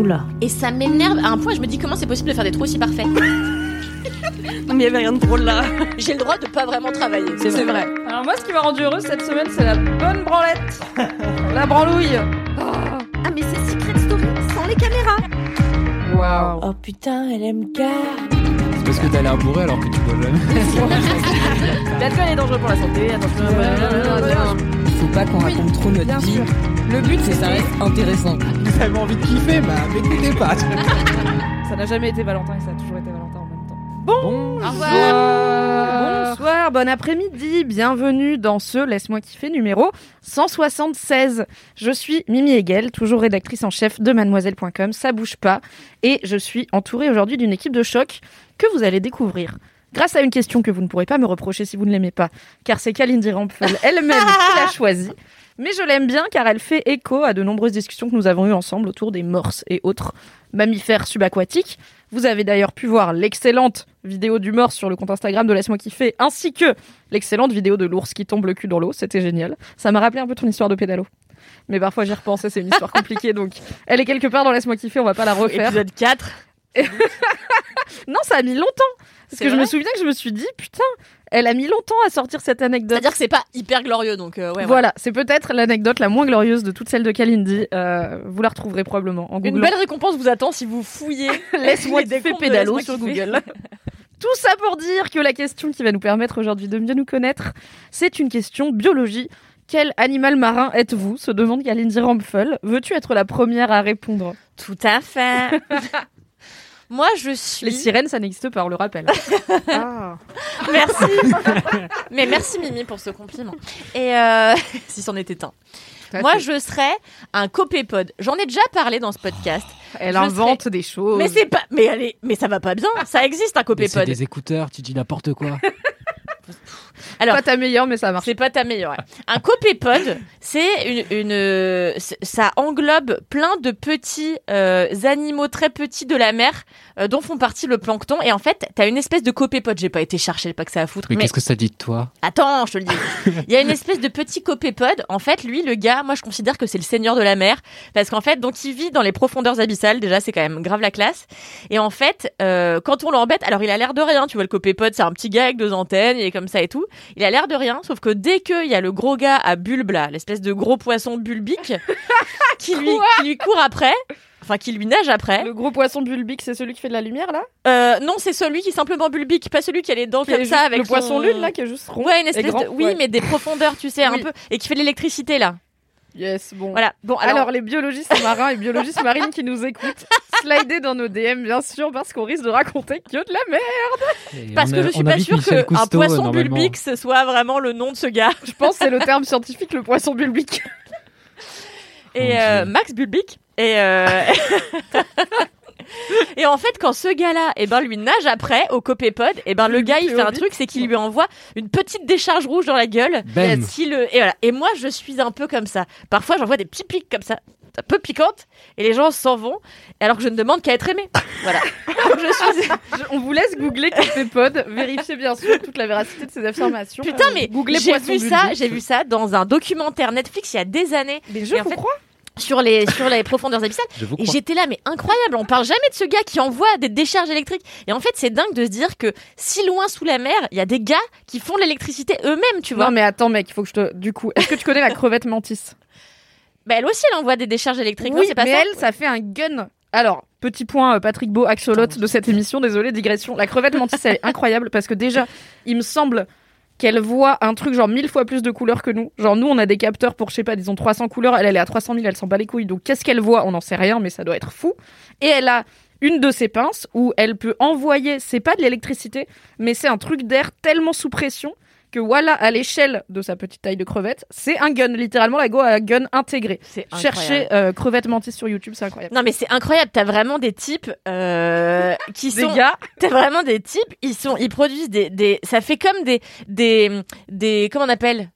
Oula. Et ça m'énerve à un point, je me dis comment c'est possible de faire des trous aussi parfaits. Non, mais il y avait rien de drôle là. J'ai le droit de pas vraiment travailler. C'est vrai. Alors moi, ce qui m'a rendu heureuse cette semaine, c'est la bonne branlette. la branlouille. Ah, mais c'est Secret Story sans les caméras. Waouh. Oh putain, elle aime gars. C'est parce que t'as l'air bourré alors que tu bois jamais. L'alcool est dangereux pour la santé. Attention. Faut pas qu'on raconte trop notre Bien vie. sûr. Le but, c'est que ça reste intéressant. Vous avez envie de kiffer, bah m'écoutez pas. Ça n'a jamais été Valentin et ça a toujours été Valentin en même temps. Bon. Revoir. Bonsoir, bon après-midi, bienvenue dans ce Laisse-moi kiffer numéro 176. Je suis Mimi Hegel, toujours rédactrice en chef de mademoiselle.com, ça bouge pas, et je suis entourée aujourd'hui d'une équipe de choc que vous allez découvrir. Grâce à une question que vous ne pourrez pas me reprocher si vous ne l'aimez pas, car c'est Kalindi Rampel elle-même qui l'a choisie. Mais je l'aime bien car elle fait écho à de nombreuses discussions que nous avons eues ensemble autour des morses et autres mammifères subaquatiques. Vous avez d'ailleurs pu voir l'excellente vidéo du morse sur le compte Instagram de Laisse-moi kiffer, ainsi que l'excellente vidéo de l'ours qui tombe le cul dans l'eau. C'était génial. Ça m'a rappelé un peu ton histoire de pédalo. Mais parfois j'y repensais, c'est une histoire compliquée, donc elle est quelque part dans Laisse-moi kiffer, on va pas la refaire. Épisode 4. Non, ça a mis longtemps. Parce que je me souviens que je me suis dit, putain, elle a mis longtemps à sortir cette anecdote. C'est-à-dire que c'est pas hyper glorieux, donc euh, ouais. voilà, c'est peut-être l'anecdote la moins glorieuse de toutes celles de Kalindi. Euh, vous la retrouverez probablement en Une Google. belle récompense vous attend si vous fouillez. Laisse-moi des de sur. Google. Tout ça pour dire que la question qui va nous permettre aujourd'hui de mieux nous connaître, c'est une question biologie. Quel animal marin êtes-vous? se demande Kalindi Rampfel. Veux-tu être la première à répondre? Tout à fait. Moi, je suis. Les sirènes, ça n'existe pas, on le rappelle. ah. Merci. Mais merci Mimi pour ce compliment. Et euh... si c'en était un. Moi, je serais un copépode. J'en ai déjà parlé dans ce podcast. Elle je invente des choses. Mais c'est pas. Mais allez, mais ça va pas bien. Ça existe un Mais c'est copépode. des écouteurs, tu dis n'importe quoi. Alors, pas ta meilleure, mais ça marche. C'est pas ta meilleure. Un copépode, c'est une, ça englobe plein de petits euh, animaux très petits de la mer euh, dont font partie le plancton. Et en fait, t'as une espèce de copépode. J'ai pas été chercher, pas que ça à foutre. Mais, Mais, qu'est-ce que ça dit de toi? Attends, je te le dis. Il y a une espèce de petit copépode. En fait, lui, le gars, moi, je considère que c'est le seigneur de la mer parce qu'en fait, donc, il vit dans les profondeurs abyssales. Déjà, c'est quand même grave la classe. Et en fait, euh, quand on l'embête, alors il a l'air de rien. Tu vois, le copépode, c'est un petit gars avec deux antennes, il est comme ça et tout. Il a l'air de rien, sauf que dès qu'il y a le gros gars à bulbe là, l'espèce de gros poisson bulbique, qui lui, qui lui court après, enfin qui lui nage après. Le gros poisson bulbique, c'est celui qui fait de la lumière là? Euh, non, c'est celui qui est simplement bulbique, pas celui qui a les dents Qui comme ça avec le son- poisson lune là qui est juste rond. Ouais, une espèce grand, de, oui, ouais. mais des profondeurs, tu sais, un peu, et qui fait de l'électricité là. Yes, bon. Voilà. Bon, Alors, alors, les biologistes marins et biologistes marines qui nous écoutent, slidez dans nos DM bien sûr parce qu'on risque de raconter que de la merde. Et parce que a- je suis pas sûre Michel que un Cousteau, poisson bulbique ce soit vraiment le nom de ce gars. Je pense que c'est le terme scientifique le poisson bulbique. Et euh. Max Bulbic. Et euh, Et en fait, quand ce gars-là, eh ben, lui nage après au copépode, et ben, le gars, il fait un truc, c'est qu'il lui envoie une petite décharge rouge dans la gueule. Bam. Si le... et, voilà. et moi, je suis un peu comme ça. Parfois, j'envoie des petits pics comme ça, un peu piquantes, et les gens s'en vont, alors que je ne demande qu'à être aimé. Voilà. Donc, je suis... Je- on vous laisse googler Copépod, vérifiez bien sûr toute la véracité de ces affirmations. Putain, mais googlez j'ai vu ça, j'ai vu ça dans un documentaire Netflix il y a des années Mais Et je en vous fait, crois. Sur les, sur les profondeurs abyssales. Et j'étais là, mais incroyable, on parle jamais de ce gars qui envoie des décharges électriques. Et en fait, c'est dingue de se dire que si loin sous la mer, il y a des gars qui font de l'électricité eux-mêmes, tu vois. Non mais attends mec, il faut que je te... Du coup, est-ce que tu connais la crevette mantis Bah, elle aussi, elle envoie des décharges électriques, non, Oui, c'est pas mais ça elle, ça fait un gun. Alors, petit point, euh, Patrick Beau, axolote de cette émission, désolé, digression. La crevette mantis, elle est incroyable parce que déjà, il me semble qu'elle voit un truc genre mille fois plus de couleurs que nous. Genre, nous, on a des capteurs pour, je sais pas, disons 300 couleurs. Elle, elle est à 300 000, elle s'en bat les couilles. Donc, qu'est-ce qu'elle voit? On n'en sait rien, mais ça doit être fou. Et elle a une de ses pinces où elle peut envoyer, c'est pas de l'électricité, mais c'est un truc d'air tellement sous pression que voilà, à l'échelle de sa petite taille de crevette, c'est un gun. Littéralement, la go a un gun intégré. C'est Cherchez euh, crevette mantis sur YouTube, c'est incroyable. Non mais c'est incroyable, t'as vraiment des types euh, qui Des sont gars, T'as vraiment des types, ils sont, ils produisent des, des, ça fait comme des, des, des, comment on appelle?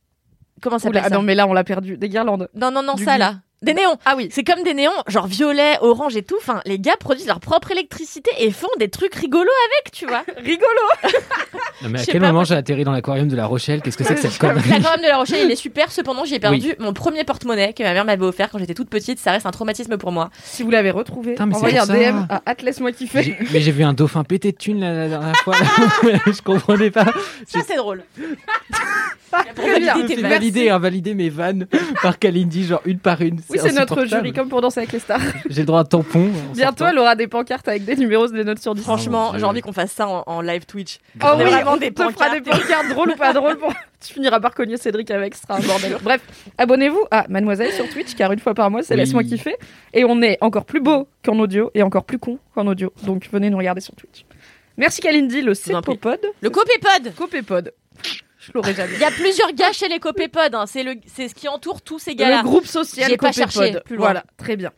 Comment ça s'appelle ah non mais là on l'a perdu. Des guirlandes. Non, non, non, du ça là. Des néons. Ah oui. C'est comme des néons, genre violet, orange et tout. Enfin, les gars produisent leur propre électricité et font des trucs rigolos avec, tu vois. Rigolo. Non, mais à quel pas, moment moi- j'ai atterri dans l'aquarium de La Rochelle? Qu'est-ce que c'est que cette connerie? L'aquarium de La Rochelle, il est super. Cependant, j'y ai perdu mon premier porte-monnaie que ma mère m'avait offert quand j'étais toute petite. Ça reste un traumatisme pour moi. Si vous l'avez retrouvé, Putain, mais c'est envoyez un pour ça. DM à Atlas moi kiffer. J'ai- Mais j'ai vu un dauphin pété de thunes la, la dernière fois. là. je comprenais pas. Ça, c'est drôle. Pour Très bien. valider tes J'ai validé, invalider mes vannes par Kalindi, genre une par une. Oui, c'est notre jury comme pour danser avec les stars. J'ai le droit à tampon. en Bientôt, sortant. elle aura des pancartes avec des numéros, des notes sur 10. Franchement, Dieu. j'ai envie qu'on fasse ça en, en live Twitch. Oh On est oui, on des te fera des pancartes. drôles ou pas drôles. Pour... tu finiras par cogner Cédric avec, ce sera un bordel. Bref, abonnez-vous à Mademoiselle sur Twitch, car une fois par mois, c'est Oui. Laisse-moi kiffer. Et on est encore plus beau qu'en audio et encore plus con qu'en audio. Donc venez nous regarder sur Twitch. Merci Kalindi, le. Cépopod. Le copépod. Copépod. Je l'aurais jamais. Il y a plusieurs gars chez les copépodes. Hein. C'est le, c'est ce qui entoure tous ces gars-là. Le groupe social J'ai pas cherché plus loin. Voilà, très bien.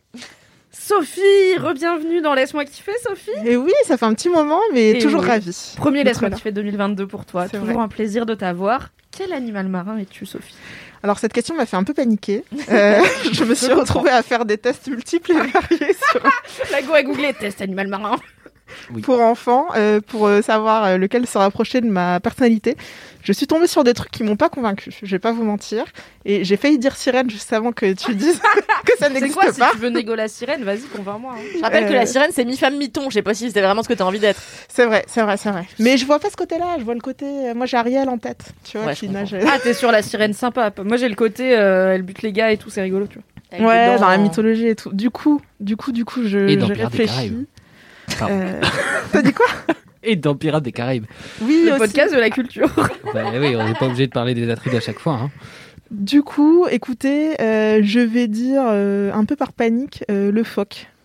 Sophie, re-bienvenue dans Laisse-moi kiffer, Sophie. Et oui, ça fait un petit moment, mais Et toujours oui. ravi. Premier Laisse-moi kiffer 2022 pour toi. C'est Toujours vrai. un plaisir de t'avoir. Quel animal marin es-tu, Sophie? Alors cette question m'a fait un peu paniquer. Euh, je me suis retrouvée à faire des tests multiples et variés sur- La go a googlé test animal marin. Pour enfants, euh, pour euh, savoir euh, lequel se rapprochait de ma personnalité. Je suis tombée sur des trucs qui m'ont pas convaincue. Je vais pas vous mentir. Et j'ai failli dire sirène juste avant que tu dises que ça C'est n'existe quoi si pas. tu veux négo la sirène Vas-y, convainc-moi. hein. Je rappelle que la sirène, c'est mi-femme, mi-ton. Je sais pas si c'est vraiment ce que t'as envie d'être. C'est vrai, c'est vrai, c'est vrai. Mais je vois pas ce côté-là. Je vois le côté. Moi, j'ai Ariel en tête. Tu vois, Ouais, qui nage. Ah, t'es sur la sirène sympa. Moi, j'ai le côté, euh, elle bute les gars et tout, c'est rigolo, tu vois. Avec Ouais, dans la en- mythologie et tout. Du coup, du coup, du coup, je, Et dans je réfléchis. Euh, T'as dit quoi? Et dans Pirates des Caraïbes. Oui, Le aussi. podcast de la culture. Bah oui, on n'est pas obligé de parler des attrites à chaque fois. Hein. Du coup, écoutez, euh, je vais dire euh, un peu par panique euh, le phoque.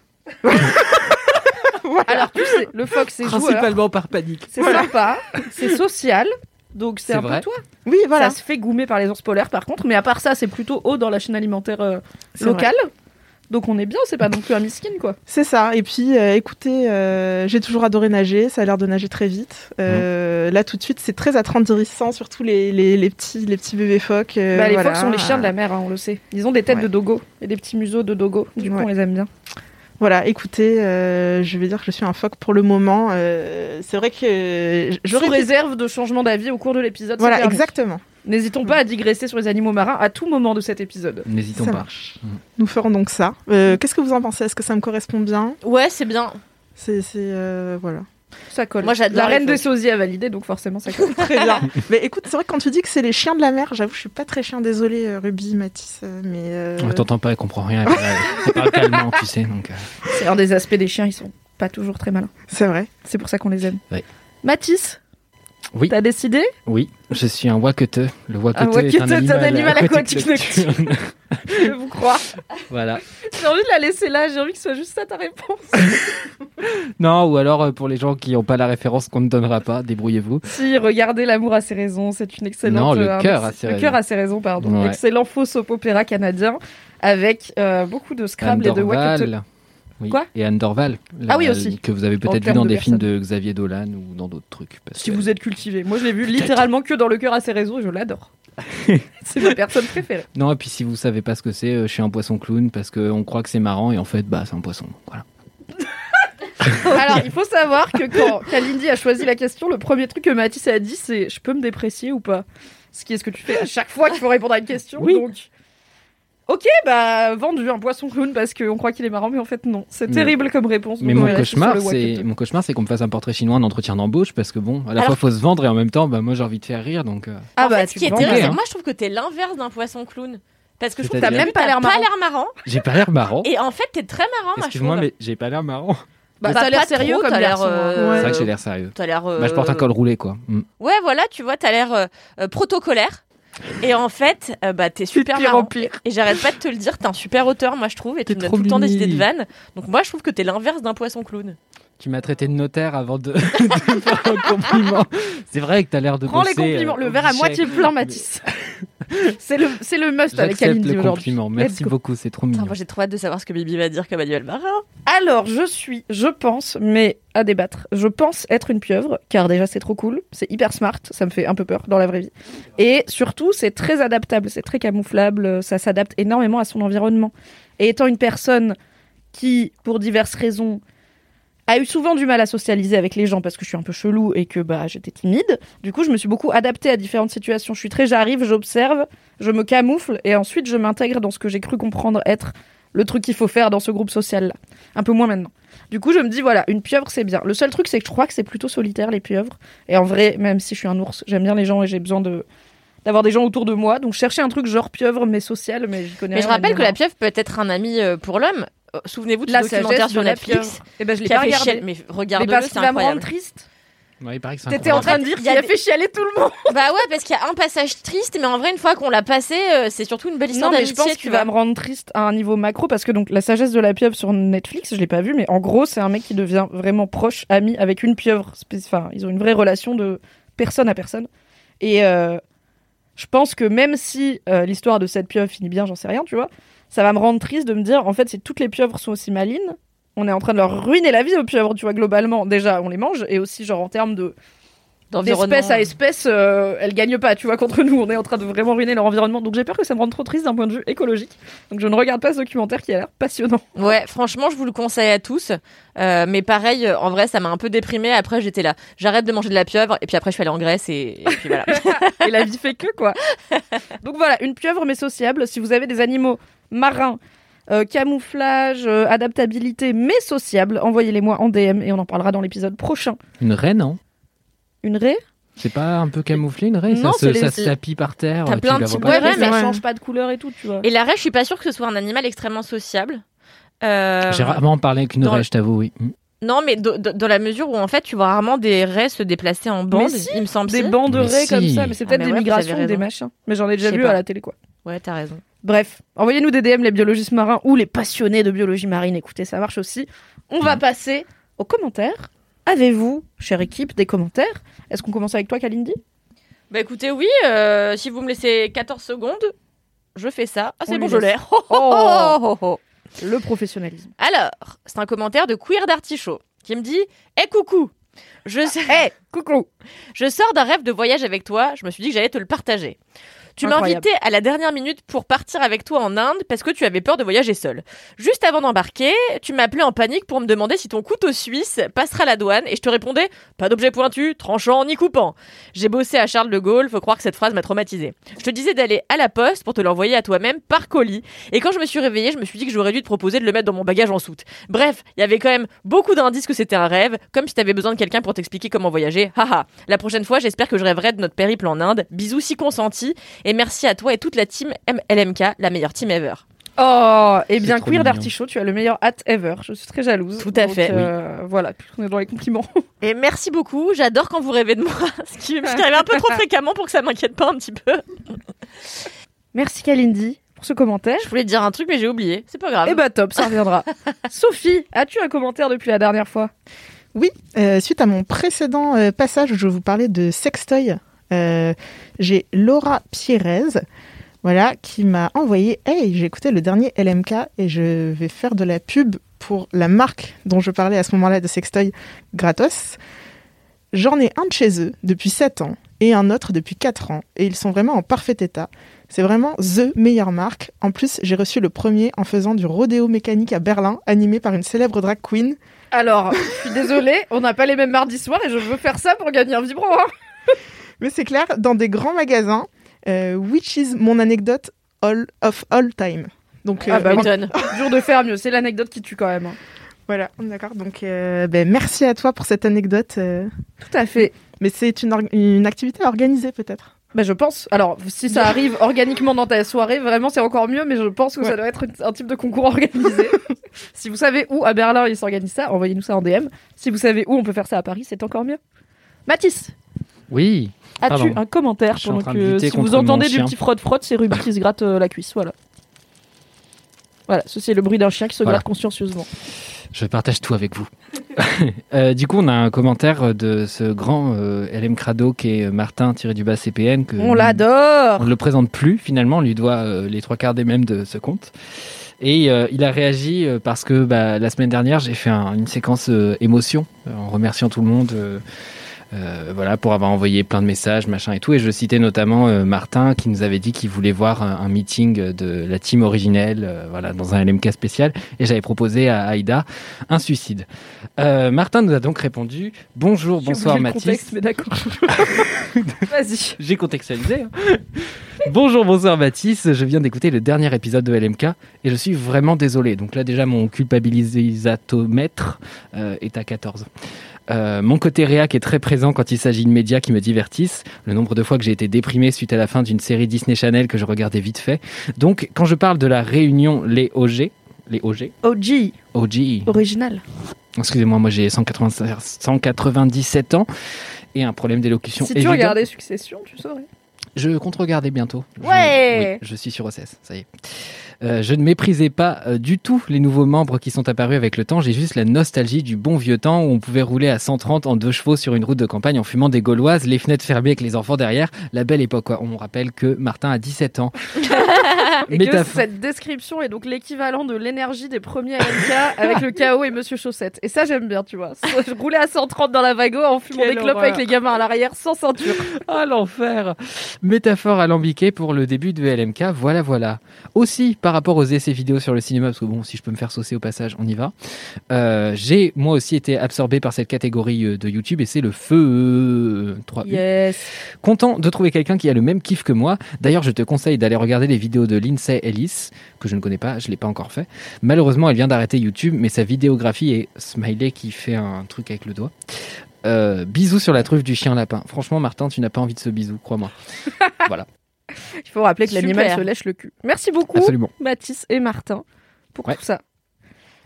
Voilà. Alors, tu sais, le phoque, c'est joueur. Principalement par panique. C'est sympa. C'est social. Donc, c'est un vrai. peu toi. Oui, voilà. Ça se fait goumer par les ours polaires, par contre. Mais à part ça, c'est plutôt haut dans la chaîne alimentaire euh, locale. Donc, on est bien. C'est pas non plus un miskin, quoi. C'est ça. Et puis, euh, écoutez, euh, j'ai toujours adoré nager. Ça a l'air de nager très vite. Euh, Là, tout de suite, c'est très attendrissant, surtout les, les, les petits, les petits bébés phoques. euh, Bah, les voilà. phoques sont les chiens de la mer, hein, on le sait. Ils ont des têtes Ouais. de dogo et des petits museaux de dogo. Du coup, Ouais. on les aime bien. Voilà, écoutez, euh, je vais dire que je suis un phoque pour le moment. Euh, c'est vrai que j'aurais Sous réserve de changement d'avis au cours de l'épisode. Voilà, permis. N'hésitons pas à digresser sur les animaux marins à tout moment de cet épisode. N'hésitons Ça pas. marche. Nous ferons donc ça. Euh, Qu'est-ce que vous en pensez? Est-ce que ça me correspond bien? Ouais, c'est bien. C'est, c'est, euh, voilà. Ça colle. Moi, j'adore La reine des phoques. sosies a validé, donc forcément ça colle. Très bien. mais écoute, c'est vrai que quand tu dis que c'est les chiens de la mer, j'avoue, je suis pas très chien. Désolée, euh, Ruby, Mathis, mais. euh, On t'entend pas, elle comprend rien. Elle parle, calmement, tu sais. Donc, euh, C'est un des aspects des chiens, ils sont pas toujours très malins. C'est vrai. C'est pour ça qu'on les aime. Ouais. Mathis, Oui. t'as décidé Oui, je suis un wakete. Le wakete Un est un c'est un animal, animal aquatique nocturne. Je vous crois. voilà. J'ai envie de la laisser là, j'ai envie que ce soit juste ça ta réponse. Non, ou alors euh, pour les gens qui n'ont pas la référence qu'on ne donnera pas, débrouillez-vous. si, regardez L'amour a ses raisons, c'est une excellente. Non, le euh, cœur a ses Le raisons. cœur a ses raisons, pardon. Ouais. Excellent faux soap opéra canadien avec euh, beaucoup de Scrabble et de wakete. Dorval. Oui. Quoi Et Anne Dorval. Ah oui, aussi. Que vous avez peut-être vu dans de des films de Xavier Dolan ou dans d'autres trucs. parce Si que- vous êtes cultivé. Moi, je l'ai vu littéralement que dans Le cœur a ses et je l'adore. c'est ma personne préférée. Non, et puis si vous savez pas ce que c'est, euh, je suis un poisson clown parce qu'on croit que c'est marrant et en fait, bah, c'est un poisson. Voilà. Alors, il faut savoir que quand Kalindi a choisi la question, le premier truc que Mathis a dit, c'est Je peux me déprécier ou pas? Ce qui est ce que tu fais à chaque fois qu'il faut répondre à une question. Oui. Donc, ok, bah, vendu un poisson clown parce qu'on croit qu'il est marrant, mais en fait, non. C'est Mais- terrible comme réponse. Mais mon cauchemar, c'est mon cauchemar, c'est qu'on me fasse un portrait chinois en entretien d'embauche parce que bon, à la Alors- fois faut se vendre et en même temps, bah moi j'ai envie de faire rire donc. euh, Ah en bah, fait, ce qui est te terrible, hein. que moi, je trouve que t'es l'inverse d'un poisson clown. Parce que je trouve que t'as T'as même pas l'air pas marrant. l'air marrant. J'ai pas l'air marrant. Et en fait, t'es très marrant, Excuse-moi, mais j'ai pas l'air marrant. Bah, a l'air sérieux trop, comme t'as l'air, hein. euh, C'est vrai que j'ai l'air sérieux. T'as l'air. Bah, je porte un euh, col roulé quoi. Mm. Ouais, voilà, tu vois, t'as l'air euh, protocolaire. Et en fait, euh, bah, t'es super pire en marrant. pire. Et j'arrête pas de te le dire, t'es un super auteur, moi, je trouve. Et tu T'es me donnes tout le temps des idées de vannes. Donc, moi, je trouve que t'es l'inverse d'un poisson clown. Tu m'as traité de notaire avant de, de faire un compliment. C'est vrai que t'as l'air de Prends les compliments. euh, le verre à moitié plein, Mathis. C'est le, c'est le must avec Kalindi aujourd'hui. Merci beaucoup, c'est trop mignon. moi j'ai trop hâte de savoir ce que Bibi va dire comme Manuel Marin. Alors, je suis, je pense, mais à débattre, je pense être une pieuvre, car déjà c'est trop cool, c'est hyper smart, ça me fait un peu peur dans la vraie vie. Et surtout, c'est très adaptable, c'est très camouflable, ça s'adapte énormément à son environnement. Et étant une personne qui, pour diverses raisons, a eu souvent du mal à socialiser avec les gens parce que je suis un peu chelou et que bah j'étais timide. Du coup, je me suis beaucoup adaptée à différentes situations. Je suis très j'arrive, j'observe, je me camoufle et ensuite je m'intègre dans ce que j'ai cru comprendre être le truc qu'il faut faire dans ce groupe social là. Un peu moins maintenant. Du coup, je me dis voilà, une pieuvre c'est bien. Le seul truc c'est que je crois que c'est plutôt solitaire les pieuvres et en vrai, même si je suis un ours, j'aime bien les gens et j'ai besoin de d'avoir des gens autour de moi. Donc chercher un truc genre pieuvre mais social mais j'y connais Mais je rappelle que la pieuvre peut être un ami euh, pour l'homme. Euh, Souvenez-vous de La ce documentaire sagesse sur de la Netflix pieuvre. Eh ben je l'ai pas fait regardé. Mais Mais regarde-le, c'est qu'il va me rendre incroyable. triste. Ouais, il paraît que c'est T'étais en incroyable. train de dire qu'il a fait chialer tout le monde. Bah ouais, parce qu'il y a un passage triste, mais en vrai, une fois qu'on l'a passé, euh, c'est surtout une belle histoire Non, mais je d'amitié. pense tu qu'il va me rendre triste à un niveau macro parce que donc la sagesse de la pieuvre sur Netflix, je l'ai pas vu, mais en gros, c'est un mec qui devient vraiment proche, ami avec une pieuvre. Enfin, ils ont une vraie relation de personne à personne. Et euh, je pense que même si euh, l'histoire de cette pieuvre finit bien, j'en sais rien, tu vois, ça va me rendre triste de me dire, en fait, si toutes les pieuvres sont aussi malines, on est en train de leur ruiner la vie aux pieuvres, tu vois, globalement. Déjà, on les mange, et aussi, genre, en termes de d'espèce à espèce, euh, elles gagnent pas, tu vois, contre nous. On est en train de vraiment ruiner leur environnement. Donc j'ai peur que ça me rende trop triste d'un point de vue écologique. Donc je ne regarde pas ce documentaire qui a l'air passionnant. Ouais, franchement, je vous le conseille à tous. Euh, mais pareil, euh, en vrai, ça m'a un peu déprimée. Après, j'étais là. J'arrête de manger de la pieuvre. Et puis après, je suis allée en Grèce et, et puis voilà. Et la vie fait que, quoi. Donc voilà, une pieuvre mais sociable. Si vous avez des animaux marins, euh, camouflage, euh, adaptabilité mais sociable, envoyez-les moi en DM et on en parlera dans l'épisode prochain. Une raie, non? Une raie? C'est pas un peu camouflé une raie? Non, Ça, c'est se, les- ça se tapit par terre. T'as plein de types de Ouais, mais raies, ça change pas de couleur et tout, tu vois. Et la raie, je suis pas sûre que ce soit un animal extrêmement sociable. Euh, J'ai rarement parlé avec une dans- raie, je t'avoue, oui. Mm. Non, mais do- do- dans la mesure où en fait, tu vois rarement des raies se déplacer en bande. si, il me semble. Des si. bancs de Mais raies si. comme ça, mais c'est Ah, peut-être mais des ouais, migrations des machins. Mais j'en ai déjà vu pas. à la télé, quoi. Ouais, t'as raison. Bref, envoyez-nous des DM les biologistes marins ou les passionnés de biologie marine. Écoutez, ça marche aussi. On va passer aux commentaires. Avez-vous, chère équipe, des commentaires? Est-ce qu'on commence avec toi, Kalindi? Bah écoutez, oui, euh, si vous me laissez 14 secondes, je fais ça. Ah, c'est bon, je l'ai. Oh, oh, oh. Le professionnalisme. Alors, c'est un commentaire de Queer d'Artichaut qui me dit Eh coucou je, Hé, coucou je sors d'un rêve de voyage avec toi, je me suis dit que j'allais te le partager. Tu invité à la dernière minute pour partir avec toi en Inde parce que tu avais peur de voyager seul. Juste avant d'embarquer, tu m'as appelé en panique pour me demander si ton couteau suisse passera la douane et je te répondais pas d'objet pointu, tranchant ni coupant. J'ai bossé à Charles de Gaulle, faut croire que cette phrase m'a traumatisée. Je te disais d'aller à la poste pour te l'envoyer à toi-même par colis et quand je me suis réveillée, je me suis dit que j'aurais dû te proposer de le mettre dans mon bagage en soute. Bref, il y avait quand même beaucoup d'indices que c'était un rêve, comme si t'avais besoin de quelqu'un pour t'expliquer comment voyager. Haha. La prochaine fois, j'espère que je rêverai de notre périple en Inde. Bisous si consentis et merci à toi et toute la team LMK, la meilleure team ever. Oh, et bien, Queer d'Artichaut, tu as le meilleur hat ever. Je suis très jalouse. Tout à Donc, fait. euh, Voilà, on est dans les compliments. Et merci beaucoup, j'adore quand vous rêvez de moi, ce qui, ce qui arrive un peu trop fréquemment pour que ça m'inquiète pas un petit peu. Merci, Kalindi, pour ce commentaire. Je voulais te dire un truc mais j'ai oublié, c'est pas grave. Eh bah top, ça reviendra. Sophie, as-tu un commentaire depuis la dernière fois? Oui, euh, suite à mon précédent euh, passage où je vous parlais de sextoy, euh, j'ai Laura Pierrez, voilà, qui m'a envoyé Hey, j'ai écouté le dernier LMK et je vais faire de la pub pour la marque dont je parlais à ce moment-là de sextoy gratos. J'en ai un de chez eux depuis 7 ans et un autre depuis 4 ans et ils sont vraiment en parfait état. C'est vraiment THE meilleure marque. En plus, j'ai reçu le premier en faisant du rodéo mécanique à Berlin, animé par une célèbre drag queen. Alors, je suis désolée, on n'a pas les mêmes mardis soirs et je veux faire ça pour gagner un vibro. hein. Mais c'est clair, dans des grands magasins, euh, which is mon anecdote all of all time. Donc Ah euh, bah, M'étonne. Dur de faire mieux, c'est l'anecdote qui tue quand même. hein. voilà, d'accord. Donc euh, ben, merci à toi pour cette anecdote. euh. Tout à fait. mais c'est une, une activité organisée peut-être. Bah, je pense. Alors, si ça arrive organiquement dans ta soirée, vraiment, c'est encore mieux, mais je pense que ça doit être un type de concours organisé. si vous savez où à Berlin ils s'organisent ça, envoyez-nous ça en DM. Si vous savez où on peut faire ça à Paris, c'est encore mieux. Mathis, Oui. As-tu un commentaire pendant que si vous entendez du petit frotte-frotte, c'est Ruby qui se gratte euh, la cuisse, voilà. Voilà, ceci est le bruit d'un chien qui se Voilà. gratte consciencieusement. Je partage tout avec vous. Euh, du coup, on a un commentaire de ce grand euh, LM Crado qui est Martin tiré du bas CPN. Que On On l'adore ne le présente plus finalement, on lui doit euh, les trois quarts des mêmes de ce compte. Et euh, il a réagi euh, parce que bah, la semaine dernière, j'ai fait un- une séquence euh, émotion euh, en remerciant tout le monde. Euh, voilà, pour avoir envoyé plein de messages, machin et tout. Et je citais notamment euh, Martin qui nous avait dit qu'il voulait voir un, un meeting de la team originelle, euh, voilà, dans un LMK spécial. Et j'avais proposé à Aïda un suicide. Euh, Martin nous a donc répondu Bonjour, bonsoir Mathis. contexte, mais d'accord. Vas-y. J'ai contextualisé. hein. Bonjour, bonsoir Mathis. Je viens d'écouter le dernier épisode de LMK et je suis vraiment désolé. Donc là, déjà, mon culpabilisatomètre est à 14. Euh, mon côté réac est très présent quand il s'agit de médias qui me divertissent. Le nombre de fois que j'ai été déprimé suite à la fin d'une série Disney Channel que je regardais vite fait. Donc, quand je parle de la réunion Les OG, les OG, OG, OG, original. excusez-moi, moi j'ai 180 197 ans et un problème d'élocution Si tu regardais Succession, tu saurais. Je compte regarder bientôt. Je- Ouais. oui, je suis sur OCS, ça y est. Euh, je ne méprisais pas euh, du tout les nouveaux membres qui sont apparus avec le temps. J'ai juste la nostalgie du bon vieux temps où on pouvait rouler à 130 en deux chevaux sur une route de campagne en fumant des gauloises, les fenêtres fermées avec les enfants derrière. La belle époque, quoi. On rappelle que Martin a 17 ans. Et que cette description est donc l'équivalent de l'énergie des premiers LK avec le chaos et Monsieur Chaussette. Et ça, j'aime bien, tu vois. Je roulais à 130 dans la vago en fumant Quelle des clopes horreur. avec les gamins à l'arrière sans ceinture. Ah l'enfer Métaphore alambiquée pour le début de LMK, voilà voilà. Aussi par rapport aux essais vidéo sur le cinéma, parce que bon, si je peux me faire saucer au passage, on y va. Euh, J'ai moi aussi été absorbé par cette catégorie euh, de YouTube et c'est le feu euh, 3 Yes. Content de trouver quelqu'un qui a le même kiff que moi. D'ailleurs, je te conseille d'aller regarder les vidéos de Lindsay Ellis, que je ne connais pas, je l'ai pas encore fait. Malheureusement, elle vient d'arrêter YouTube, mais sa vidéographie est Smiley qui fait un truc avec le doigt. Euh, bisous sur la truffe du chien lapin. Franchement, Martin, tu n'as pas envie de ce bisou, crois-moi. voilà, Il faut rappeler que l'animal se lèche le cul. Merci beaucoup, absolument. Mathis et Martin, pour Ouais. tout ça.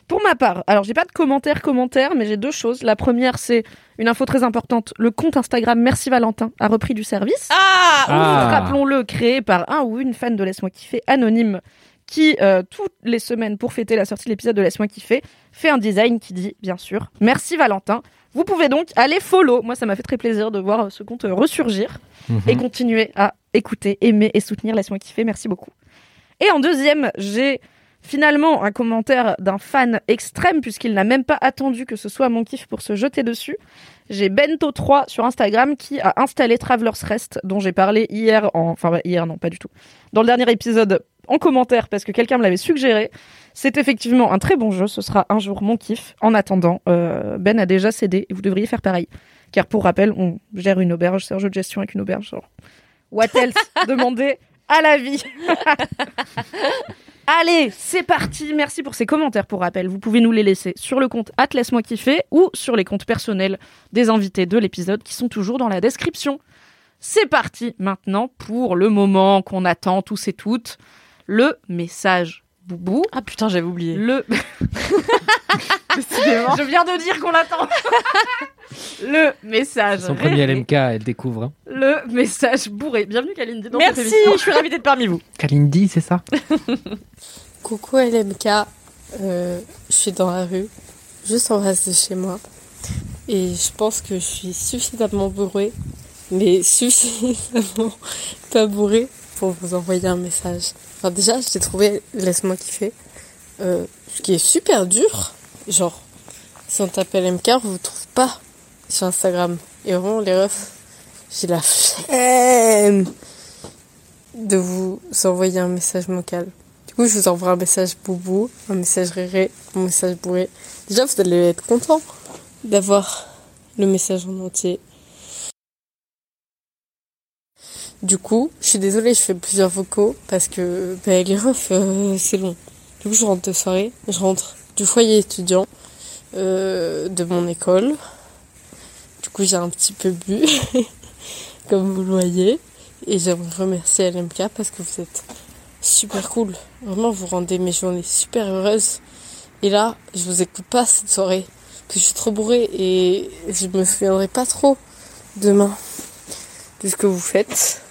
Pour ma part, alors j'ai pas de commentaires commentaires, mais j'ai deux choses. La première, c'est une info très importante. Le compte Instagram Merci Valentin a repris du service. Ah, Ah. Rappelons-le, créé par un ou une fan de Laisse-moi kiffer anonyme qui, euh, toutes les semaines, pour fêter la sortie de l'épisode de Laisse-moi kiffer, fait un design qui dit, bien sûr, merci Valentin. Vous pouvez donc aller follow. Moi, ça m'a fait très plaisir de voir euh, ce compte euh, ressurgir Mhm. et continuer à écouter, aimer et soutenir Laisse-moi kiffer. Merci beaucoup. Et en deuxième, j'ai finalement un commentaire d'un fan extrême puisqu'il n'a même pas attendu que ce soit mon kiff pour se jeter dessus. J'ai Bento3 sur Instagram qui a installé Traveler's Rest dont j'ai parlé hier en enfin hier non pas du tout. Dans le dernier épisode en commentaire parce que quelqu'un me l'avait suggéré. C'est effectivement un très bon jeu, ce sera un jour mon kiff. En attendant, euh, Ben a déjà cédé et vous devriez faire pareil. Car pour rappel, on gère une auberge, c'est un jeu de gestion avec une auberge. What else Demandez à la vie. Allez, c'est parti. Merci pour ces commentaires. Pour rappel, vous pouvez nous les laisser sur le compte Laisse-moi kiffer ou sur les comptes personnels des invités de l'épisode qui sont toujours dans la description. C'est parti maintenant pour le moment qu'on attend tous et toutes, le message boubou. Ah putain, j'avais oublié. Le. Je viens de dire qu'on l'attend. le message. Son premier rêvé, LMK, elle découvre. Hein. Le message bourré. Bienvenue Kalindi dans cette Merci, émission. je suis ravie d'être parmi vous. Kalindi, c'est ça Coucou LMK, euh, je suis dans la rue, juste en face de chez moi. Et je pense que je suis suffisamment bourrée, mais suffisamment pas bourrée pour vous envoyer un message. Enfin déjà, j'ai trouvé Laisse-moi kiffer, euh, ce qui est super dur. Genre, si on tape LMK, on vous trouve pas sur Instagram. Et vraiment, les refs, j'ai la flemme de vous envoyer un message vocal. Du coup, je vous envoie un message boubou, un message réré, un message bourré. Déjà, vous allez être content d'avoir le message en entier. Du coup, je suis désolée, je fais plusieurs vocaux parce que bah, les refs, euh, c'est long. Du coup, je rentre de soirée, je rentre du foyer étudiant euh, de mon école. Du coup, j'ai un petit peu bu, comme vous le voyez. Et j'aimerais remercier LMK parce que vous êtes super cool. Vraiment, vous rendez mes journées super heureuses. Et là, je vous écoute pas cette soirée. Parce que je suis trop bourrée et je me souviendrai pas trop demain de ce que vous faites.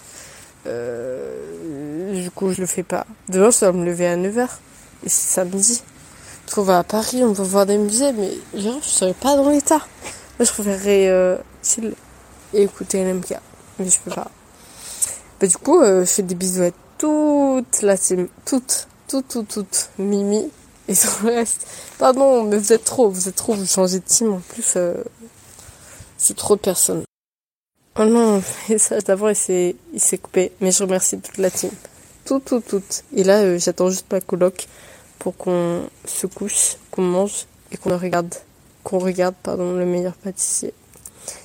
Euh, du coup, je le fais pas. Demain, je dois me lever à 9h. Et c'est samedi. qu'on va à Paris, on va voir des musées, mais genre, je serais pas dans l'état. Moi, je préférerais euh, chill et écouter LMK, mais je peux pas. Bah, du coup, euh, je fais des bisous à toute la team, toute, toute, toute, toute, Mimi et tout le reste. Pardon, mais vous êtes trop, vous êtes trop, vous changez de team en plus. C'est trop de personnes. Oh non, et ça d'abord il s'est, il s'est coupé, mais je remercie toute la team. Tout, tout, toute. Et là, euh, j'attends juste ma coloc pour qu'on se couche, qu'on mange et qu'on regarde, qu'on regarde, pardon, le meilleur pâtissier.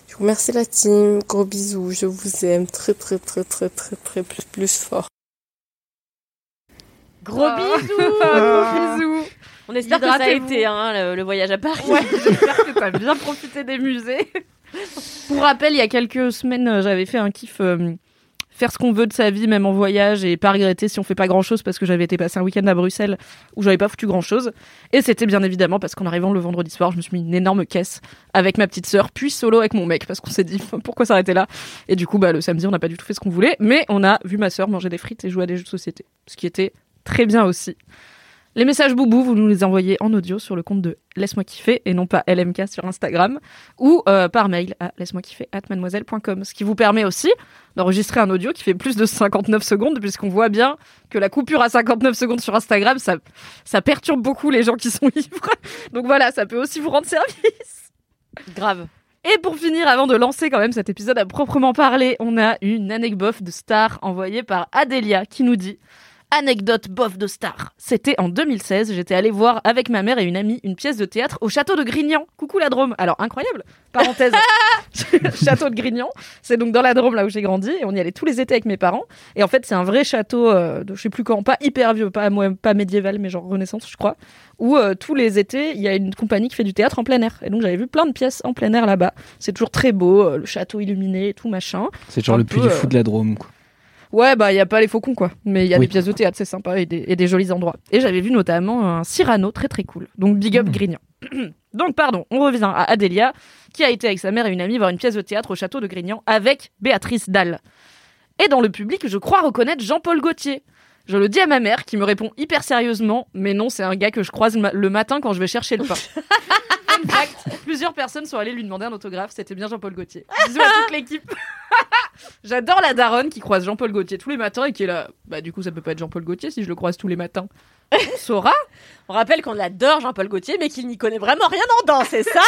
Je vous remercie la team, gros bisous, je vous aime très, très, très, très, très, très, plus, plus fort. Gros bisous Gros bisous. On espère que ça a été hein, le, le voyage à Paris. Ouais, j'espère que t'as bien profité des musées. Pour rappel, il y a quelques semaines, euh, j'avais fait un kiff euh, faire ce qu'on veut de sa vie, même en voyage, et pas regretter si on fait pas grand chose parce que j'avais été passer un week-end à Bruxelles où j'avais pas foutu grand chose. Et c'était bien évidemment parce qu'en arrivant le vendredi soir, je me suis mis une énorme caisse avec ma petite sœur, puis solo avec mon mec parce qu'on s'est dit pourquoi s'arrêter là? Et du coup, bah, le samedi, on n'a pas du tout fait ce qu'on voulait, mais on a vu ma sœur manger des frites et jouer à des jeux de société, ce qui était très bien aussi. Les messages boubou, vous nous les envoyez en audio sur le compte de Laisse-moi kiffer et non pas LMK sur Instagram ou euh, par mail à laisse-moi kiffer at mademoiselle.com. Ce qui vous permet aussi d'enregistrer un audio qui fait plus de 59 secondes puisqu'on voit bien que la coupure à 59 secondes sur Instagram, ça, ça perturbe beaucoup les gens qui sont ivres. Donc voilà, ça peut aussi vous rendre service. Grave. Et pour finir, avant de lancer quand même cet épisode à proprement parler, on a une anecdote de star envoyée par Adélia qui nous dit Anecdote bof de star. C'était en 2016, j'étais allée voir avec ma mère et une amie une pièce de théâtre au château de Grignan. Coucou la Drôme. Alors incroyable, parenthèse. château de Grignan, c'est donc dans la Drôme là où j'ai grandi et on y allait tous les étés avec mes parents. Et en fait, c'est un vrai château euh, de je sais plus quand, pas hyper vieux, pas moi, pas médiéval mais genre Renaissance, je crois, où euh, tous les étés, il y a une compagnie qui fait du théâtre en plein air. Et donc j'avais vu plein de pièces en plein air là-bas. C'est toujours très beau, euh, le château illuminé et tout machin. C'est genre Un le puits du euh, fou de la Drôme. Quoi. Ouais, bah, il n'y a pas les faucons, quoi. Mais il y a Oui. des pièces de théâtre, c'est sympa, et des, et des jolis endroits. Et j'avais vu notamment un Cyrano très très cool. Donc, big up Mm. Grignan. Donc, pardon, on revient à Adélia, qui a été avec sa mère et une amie voir une pièce de théâtre au château de Grignan avec Béatrice Dalle. Et dans le public, je crois reconnaître Jean-Paul Gaultier. Je le dis à ma mère, qui me répond hyper sérieusement, mais non, c'est un gars que je croise le matin quand je vais chercher le pain. Plusieurs personnes sont allées lui demander un autographe, c'était bien Jean-Paul Gaultier. Bisous à toute l'équipe. J'adore la daronne qui croise Jean-Paul Gaultier tous les matins et qui est là. Bah, du coup, ça peut pas être Jean-Paul Gaultier si je le croise tous les matins. On saura. On rappelle qu'on adore Jean-Paul Gaultier, mais qu'il n'y connaît vraiment rien en danse, et ça,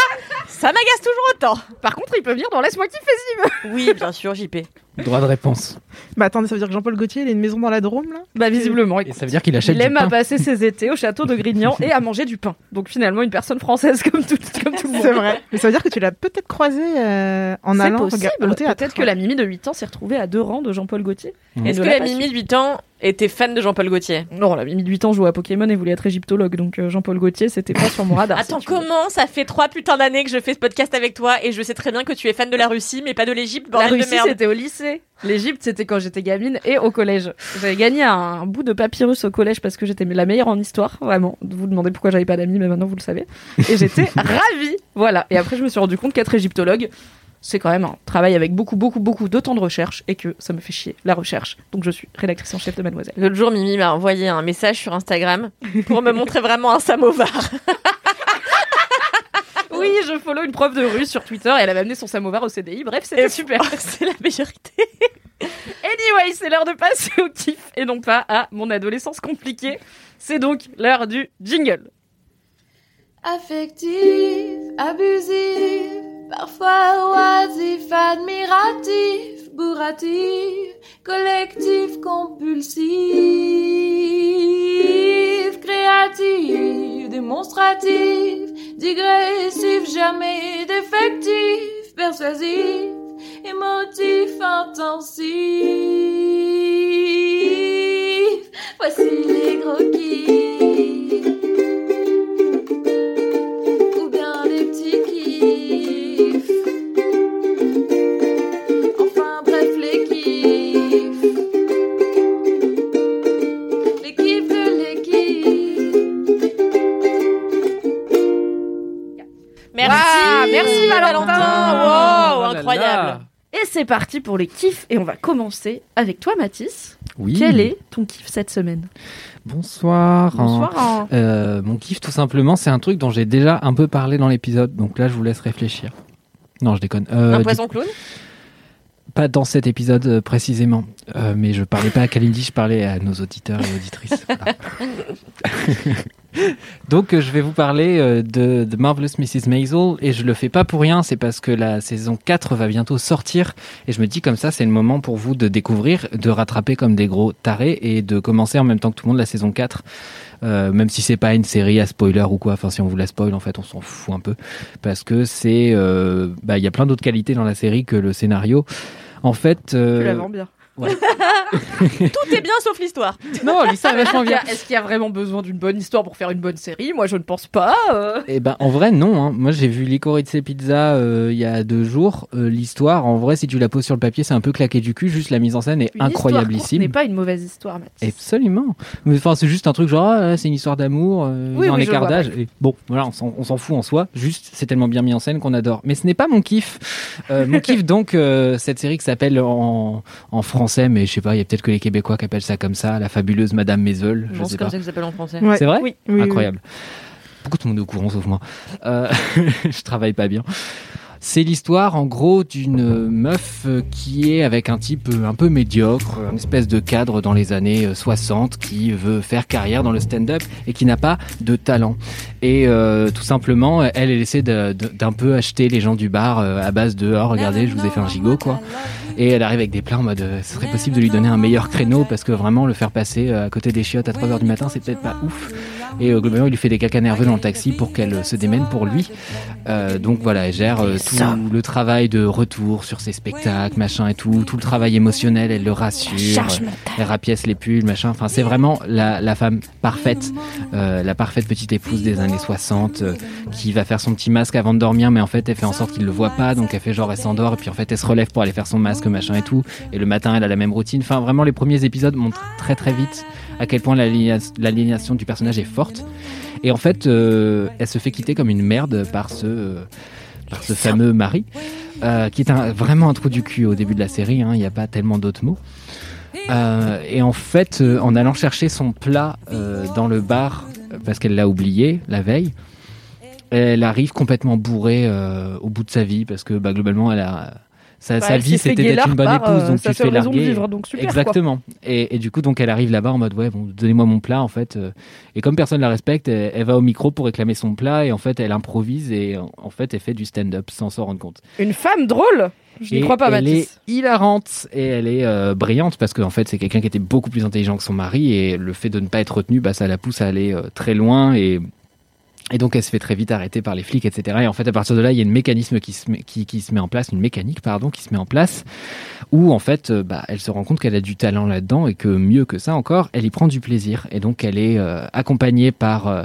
ça m'agace toujours autant. Par contre, il peut venir dans Laisse-moi kiffer s'il veut. Oui, bien sûr, JP. Droit de réponse. Bah attendez, ça veut dire que Jean-Paul Gaultier, il a une maison dans la Drôme, là? Bah, visiblement. Et ça veut dire qu'il achète Il du aime à passer ses étés au château de Grignan et à manger du pain. Donc finalement, une personne française comme tout, comme tout le monde. C'est vrai. Mais ça veut dire que tu l'as peut-être croisé euh, en C'est allant possible. regarder au théâtre. Peut-être que la Mimi de 8 ans s'est retrouvée à deux rangs de Jean-Paul Gaultier. Et Est-ce que l'a Mimi de 8 ans était fan de Jean-Paul Gaultier? Non, la Mimi de 8 ans jouait à Pokémon et voulait être égyptologue. Donc euh, Jean-Paul Gaultier, c'était pas sur mon radar. Attends, si comment ça fait trois putains d'années que je fais ce podcast avec toi et je sais très bien que tu es fan de la Russie, mais pas de l'Égypte, La Russie, c'était au lycée. L'Égypte, c'était quand j'étais gamine et au collège. J'avais gagné un bout de papyrus au collège parce que j'étais la meilleure en histoire, vraiment. Vous vous demandez pourquoi j'avais pas d'amis, mais maintenant vous le savez. Et j'étais ravie. Voilà. Et après, je me suis rendu compte qu'être égyptologue, c'est quand même un travail avec beaucoup, beaucoup, beaucoup de temps de recherche et que ça me fait chier, la recherche. Donc je suis rédactrice en chef de Mademoiselle. L'autre jour, Mimi m'a envoyé un message sur Instagram pour me montrer vraiment un samovar. Oui, je follow une prof de russe sur Twitter et elle avait amené son samovar au CDI. Bref, c'était super. C'est la meilleure idée. Anyway, c'est l'heure de passer au kiff et non pas à mon adolescence compliquée. C'est donc l'heure du jingle. Affectif, abusif, parfois oisif, admiratif, bourratif, collectif, compulsif, créatif, démonstratif, digressif, jamais défectif, persuasif, émotif, intensif. Voici les gros. C'est parti pour les kiffs et on va commencer avec toi Mathis. Oui. Quel est ton kiff cette semaine? Bonsoir. Bonsoir. Euh, mon kiff, tout simplement, c'est un truc dont j'ai déjà un peu parlé dans l'épisode. Donc là, je vous laisse réfléchir. Non, je déconne. Euh, Un du- poisson clown? Pas dans cet épisode euh, précisément. Euh, mais je parlais pas à Kalindi, je parlais à nos auditeurs et auditrices. Donc, euh, je vais vous parler euh, de, de Marvelous Mrs. Maisel et je le fais pas pour rien, c'est parce que la saison 4 va bientôt sortir et je me dis comme ça, c'est le moment pour vous de découvrir, de rattraper comme des gros tarés et de commencer en même temps que tout le monde la saison 4. Euh, même si c'est pas une série à spoiler ou quoi, enfin si on vous la spoil en fait on s'en fout un peu parce que c'est euh, bah il y a plein d'autres qualités dans la série que le scénario. En fait, euh, Tu la bien. Tout est bien sauf l'histoire. non, l'histoire est vachement bien. Est-ce qu'il y a vraiment besoin d'une bonne histoire pour faire une bonne série? Moi, je ne pense pas. euh. Eh ben, en vrai, non. hein. Moi, j'ai vu Licorice Pizza euh, il y a deux jours. Euh, L'histoire, en vrai, si tu la poses sur le papier, c'est un peu claqué du cul. Juste la mise en scène est Une histoire courte incroyablissime. n'est pas une mauvaise histoire, Mathis. Absolument. Mais enfin, c'est juste un truc genre, ah, c'est une histoire d'amour, euh, Oui, un oui, je écart vois, d'âge. Et Bon, voilà, on s'en on s'en fout en soi. Juste, c'est tellement bien mis en scène qu'on adore. Mais ce n'est pas mon kiff. Euh, mon kiff, donc, euh, cette série qui s'appelle en, en français, mais je sais pas, il y a peut-être que les Québécois qui appellent ça comme ça, la fabuleuse Madame Maisel. Je Non, sais c'est comme pas. ça que ça s'appelle en français. Ouais. C'est vrai Oui, oui, oui. Incroyable. Beaucoup de monde est au courant sauf moi. Euh, je travaille pas bien. C'est l'histoire en gros d'une meuf euh, qui est avec un type euh, un peu médiocre, une espèce de cadre dans les années euh, 60 qui veut faire carrière dans le stand-up et qui n'a pas de talent. Et euh, tout simplement, elle, elle essaie de- de- d'un peu acheter les gens du bar euh, à base de oh regardez, je vous ai fait un gigot quoi. Et elle arrive avec des plans en mode euh, ce serait possible de lui donner un meilleur créneau parce que vraiment le faire passer euh, à côté des chiottes à 3h du matin, c'est peut-être pas ouf. Et euh, globalement, il lui fait des cacas nerveux dans le taxi pour qu'elle se démène pour lui. Euh, donc voilà, elle gère euh, tout le travail de retour sur ses spectacles, machin et tout, tout le travail émotionnel, elle le rassure, elle rapièce les pulls, machin. Enfin, c'est vraiment la, la femme parfaite, euh, la parfaite petite épouse des années 60 euh, qui va faire son petit masque avant de dormir, mais en fait, elle fait en sorte qu'il le voit pas, donc elle fait genre elle s'endort et puis en fait, elle se relève pour aller faire son masque, machin et tout. Et le matin, elle a la même routine. Enfin, vraiment, les premiers épisodes montrent très très vite à quel point l'alignation du personnage est forte. Et en fait, euh, elle se fait quitter comme une merde par ce, euh, par ce fameux mari, euh, qui est un- vraiment un trou du cul au début de la série. hein, Il n'y a pas tellement d'autres mots. Et en fait, en allant chercher son plat dans le bar, parce qu'elle l'a oublié la veille, elle arrive complètement bourrée au bout de sa vie, parce que bah, globalement, elle a, sa, Bah, sa vie, c'était d'être une bonne épouse, euh, donc sa tu fais raison de larguer. vivre, donc super, quoi. Exactement. Et, et du coup, donc, elle arrive là-bas en mode, ouais, bon, donnez-moi mon plat, en fait. euh, Et comme personne la respecte, elle, elle va au micro pour réclamer son plat, et en fait, elle improvise, et en- en fait, elle fait du stand-up sans s'en rendre compte. Une femme drôle? Je n'y crois pas, elle Mathis. est hilarante et elle est euh, brillante parce qu'en fait c'est quelqu'un qui était beaucoup plus intelligent que son mari et le fait de ne pas être retenu, bah, ça la pousse à aller euh, très loin et et donc elle se fait très vite arrêter par les flics, etc. Et en fait à partir de là il y a une mécanisme qui se met, qui, qui se met en place, une mécanique pardon qui se met en place où en fait euh, bah, elle se rend compte qu'elle a du talent là-dedans et que mieux que ça encore, elle y prend du plaisir. Et donc elle est euh, accompagnée par euh,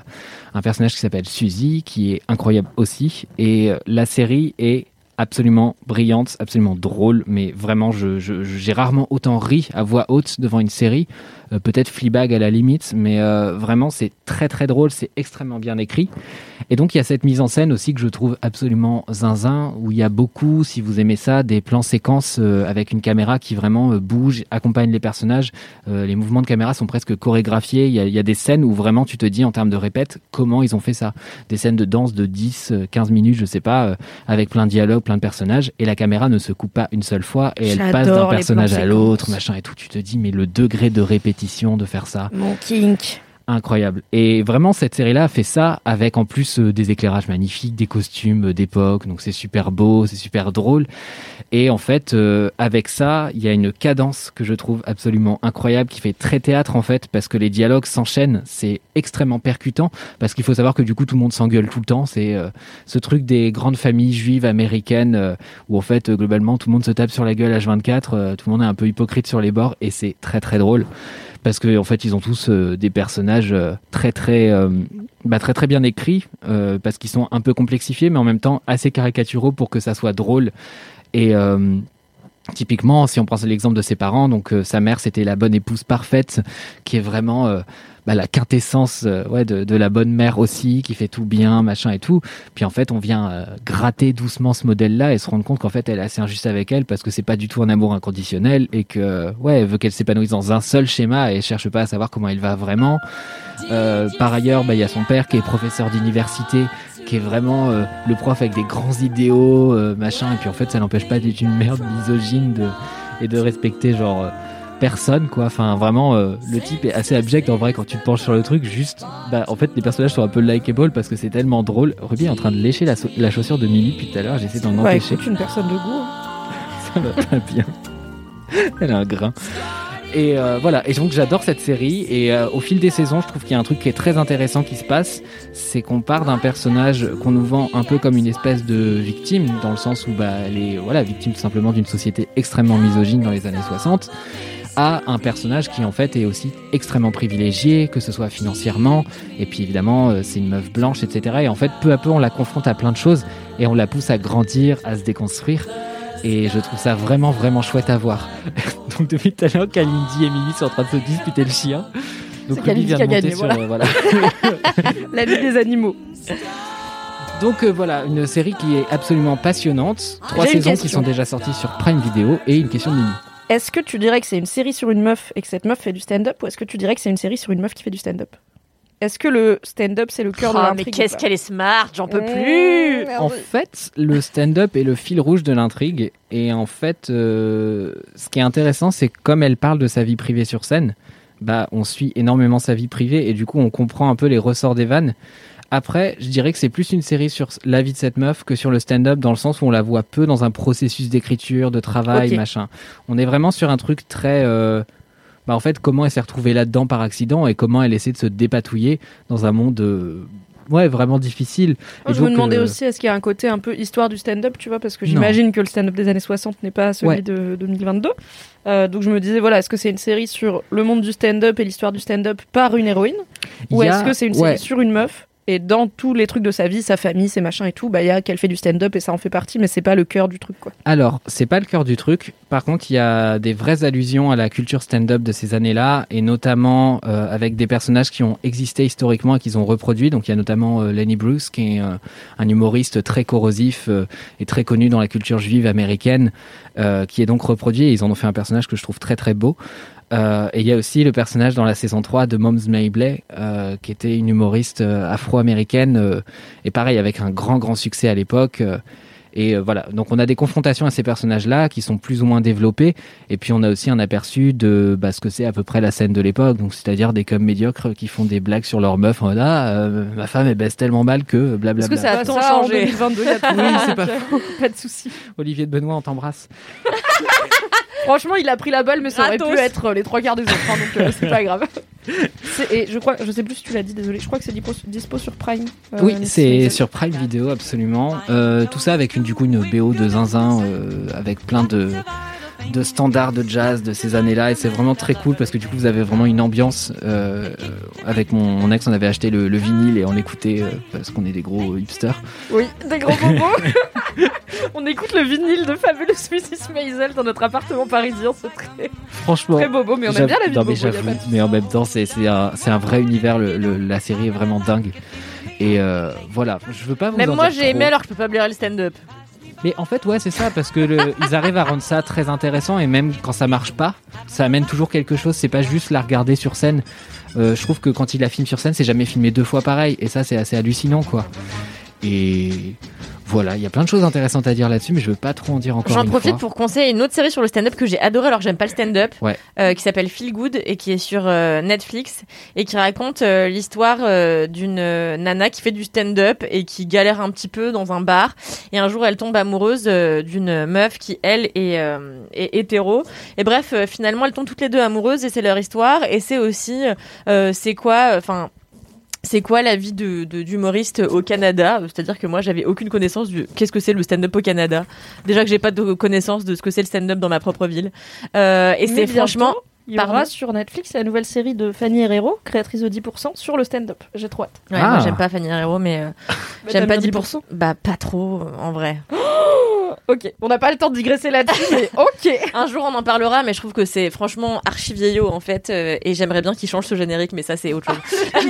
un personnage qui s'appelle Suzy qui est incroyable aussi. Et la série est absolument brillante, absolument drôle, mais vraiment, je, je- je- j'ai rarement autant ri à voix haute devant une série. Euh, peut-être Fleabag à la limite, mais euh, vraiment, c'est très très drôle, c'est extrêmement bien écrit. Et donc, il y a cette mise en scène aussi que je trouve absolument zinzin, où il y a beaucoup, si vous aimez ça, des plans séquences euh, avec une caméra qui vraiment bouge, accompagne les personnages. Les mouvements de caméra sont presque chorégraphiés. Il y, a, il y a des scènes où vraiment tu te dis, en termes de répète, comment ils ont fait ça. Des scènes de danse de 10, euh, 15 minutes, je sais pas, avec plein de dialogues, plein de personnages, et la caméra ne se coupe pas une seule fois, et elle passe d'un personnage à l'autre, machin et tout. Tu te dis, mais le degré de répétition de faire ça, Mon kink. incroyable. Et vraiment, cette série-là fait ça avec en plus euh, des éclairages magnifiques, des costumes euh, d'époque, donc c'est super beau, c'est super drôle. Et en fait, euh, avec ça, il y a une cadence que je trouve absolument incroyable, qui fait très théâtre en fait, parce que les dialogues s'enchaînent, c'est extrêmement percutant, parce qu'il faut savoir que du coup tout le monde s'engueule tout le temps. C'est ce truc des grandes familles juives américaines où en fait globalement tout le monde se tape sur la gueule H24, euh, tout le monde est un peu hypocrite sur les bords, et c'est très très drôle parce que en fait ils ont tous euh, des personnages euh, très très euh, bah, très très bien écrits parce qu'ils sont un peu complexifiés mais en même temps assez caricaturaux pour que ça soit drôle. Et Typiquement, si on prend l'exemple de ses parents, donc sa mère c'était la bonne épouse parfaite, qui est vraiment bah, la quintessence euh, ouais, de, de la bonne mère aussi, qui fait tout bien, machin et tout. Puis en fait, on vient euh, gratter doucement ce modèle-là et se rendre compte qu'en fait, elle est assez injuste avec elle parce que c'est pas du tout un amour inconditionnel et que ouais, elle veut qu'elle s'épanouisse dans un seul schéma et cherche pas à savoir comment il va vraiment. Euh, par ailleurs, bah, il y a son père qui est professeur d'université qui est vraiment euh, le prof avec des grands idéaux, euh, machin, et puis en fait ça n'empêche pas d'être une merde misogyne de, et de respecter genre euh, personne quoi. Enfin vraiment euh, le type est assez abject en vrai quand tu te penches sur le truc. Juste, bah en fait les personnages sont un peu likeable parce que c'est tellement drôle. Ruby est en train de lécher la, so- la chaussure de Millie depuis tout à l'heure. J'essaie d'en Ouais, empêcher. écoute, une personne de goût. hein. Ça va pas bien. Elle a un grain. Et euh, voilà, et donc j'adore cette série. Et euh, au fil des saisons, je trouve qu'il y a un truc qui est très intéressant qui se passe. C'est qu'on part d'un personnage qu'on nous vend un peu comme une espèce de victime, dans le sens où bah, elle est voilà, victime tout simplement d'une société extrêmement misogyne dans les années 60 à un personnage qui en fait est aussi extrêmement privilégié, que ce soit financièrement, et puis évidemment euh, c'est une meuf blanche, etc. Et en fait peu à peu on la confronte à plein de choses et on la pousse à grandir, à se déconstruire. Et je trouve ça vraiment vraiment chouette à voir. Donc depuis tout à l'heure, Kalindi et Mimi sont en train de se disputer le chien. Donc Ruby vient de monter gagné, sur, voilà. euh, voilà. La vie des animaux. Donc euh, voilà, une série qui est absolument passionnante. Trois saisons qui sont déjà sorties sur Prime Video et une question de Mimi. Est-ce que tu dirais que c'est une série sur une meuf et que cette meuf fait du stand-up ou est-ce que tu dirais que c'est une série sur une meuf qui fait du stand-up? Est-ce que le stand-up c'est le cœur de Oh, l'intrigue mais qu'est-ce qu'elle est smart, j'en peux Mmh, plus. merde. En fait, le stand-up est le fil rouge de l'intrigue. Et en fait, euh, ce qui est intéressant, c'est que comme elle parle de sa vie privée sur scène, bah, on suit énormément sa vie privée et du coup, on comprend un peu les ressorts des vannes. Après, je dirais que c'est plus une série sur la vie de cette meuf que sur le stand-up, dans le sens où on la voit peu dans un processus d'écriture, de travail, machin. On est vraiment sur un truc très. euh, bah, en fait, comment elle s'est retrouvée là-dedans par accident et comment elle essaie de se dépatouiller dans un monde. euh, Ouais, vraiment difficile. Et je me demandais aussi, est-ce qu'il y a un côté un peu histoire du stand-up, tu vois, parce que j'imagine que le stand-up des années 60 n'est pas celui Ouais. de 2022. Euh, donc je me disais, voilà, est-ce que c'est une série sur le monde du stand-up et l'histoire du stand-up par une héroïne? Ou a- est-ce que c'est une ouais. série sur une meuf? Et dans tous les trucs de sa vie, sa famille, ses machins et tout, bah il y a qu'elle fait du stand-up et ça en fait partie, mais c'est pas le cœur du truc, quoi. Alors, c'est pas le cœur du truc. Par contre, il y a des vraies allusions à la culture stand-up de ces années-là, et notamment euh, avec des personnages qui ont existé historiquement et qu'ils ont reproduit. Donc, il y a notamment euh, Lenny Bruce, qui est euh, un humoriste très corrosif et très connu dans la culture juive américaine, qui est donc reproduit. Et ils en ont fait un personnage que je trouve très très beau. Euh, et il y a aussi le personnage dans la saison 3 de Moms Mabley, euh, qui était une humoriste euh, afro-américaine, euh, et pareil, avec un grand grand succès à l'époque. euh, et euh, voilà, donc on a des confrontations à ces personnages-là qui sont plus ou moins développés. Et puis on a aussi un aperçu de bah, ce que c'est à peu près la scène de l'époque. Donc c'est-à-dire des coms médiocres qui font des blagues sur leur meuf en mode ah euh, ma femme elle baisse tellement mal que blablabla. Est-ce que ça a tant changé? en 2022 il y a tout- Oui, c'est pas pas de souci. Olivier de Benoît on t'embrasse. Franchement, il a pris la balle, mais ça aurait Gratos. pu être euh, les trois quarts des autres, hein, donc euh, c'est pas grave. C'est- Et je crois, je sais plus si tu l'as dit, désolé, je crois que c'est dispo, dispo sur Prime. euh, oui, c'est sur Prime Video absolument. Euh, tout ça avec une du coup une BO de zinzin euh, avec plein de de standards de jazz de ces années-là et c'est vraiment très cool parce que du coup vous avez vraiment une ambiance euh, avec mon, mon ex on avait acheté le, le vinyle et on l'écoutait euh, parce qu'on est des gros hipsters Oui, des gros bobos. On écoute le vinyle de Fabulous Mrs. Maisel dans notre appartement parisien, c'est très, franchement très bobo, mais on aime bien la vie non, mais bobo. pas mais en même temps c'est c'est un, c'est un vrai univers le, le- la série est vraiment dingue et euh, voilà je veux pas vous Même en moi dire j'ai aimé alors que je peux pas blairer le stand-up. Mais en fait, ouais, c'est ça, parce que ils arrivent à rendre ça très intéressant et même quand ça marche pas, ça amène toujours quelque chose. C'est pas juste la regarder sur scène. Euh, je trouve que quand il la filme sur scène, c'est jamais filmé deux fois pareil et ça, c'est assez hallucinant, quoi. Et voilà, il y a plein de choses intéressantes à dire là-dessus, mais je veux pas trop en dire encore. J'en profite fois. pour conseiller une autre série sur le stand-up que j'ai adoré alors j'aime pas le stand-up, Ouais. euh, qui s'appelle Feel Good et qui est sur euh, Netflix et qui raconte euh, l'histoire d'une nana qui fait du stand-up et qui galère un petit peu dans un bar et un jour elle tombe amoureuse d'une meuf qui elle est, est hétéro et bref finalement elles tombent toutes les deux amoureuses et c'est leur histoire et c'est aussi c'est quoi enfin c'est quoi la vie de de- d'humoriste au Canada? C'est-à-dire que moi, j'avais aucune connaissance du qu'est-ce que c'est le stand-up au Canada. Déjà que j'ai pas de connaissance de ce que c'est le stand-up dans ma propre ville. Euh, et Mais c'est franchement, Il y aura sur Netflix la nouvelle série de Fanny Herrero, créatrice de 10%, sur le stand-up. J'ai trop hâte. ouais, Ah. moi j'aime pas Fanny Herrero, mais euh, Bah, j'aime pas bien 10%. Bah pas trop en vrai. Ok, on n'a pas le temps de digresser là-dessus, mais ok. Un jour, on en parlera, mais je trouve que c'est franchement archi vieillot en fait, euh, et j'aimerais bien qu'il change ce générique, mais ça, c'est autre chose.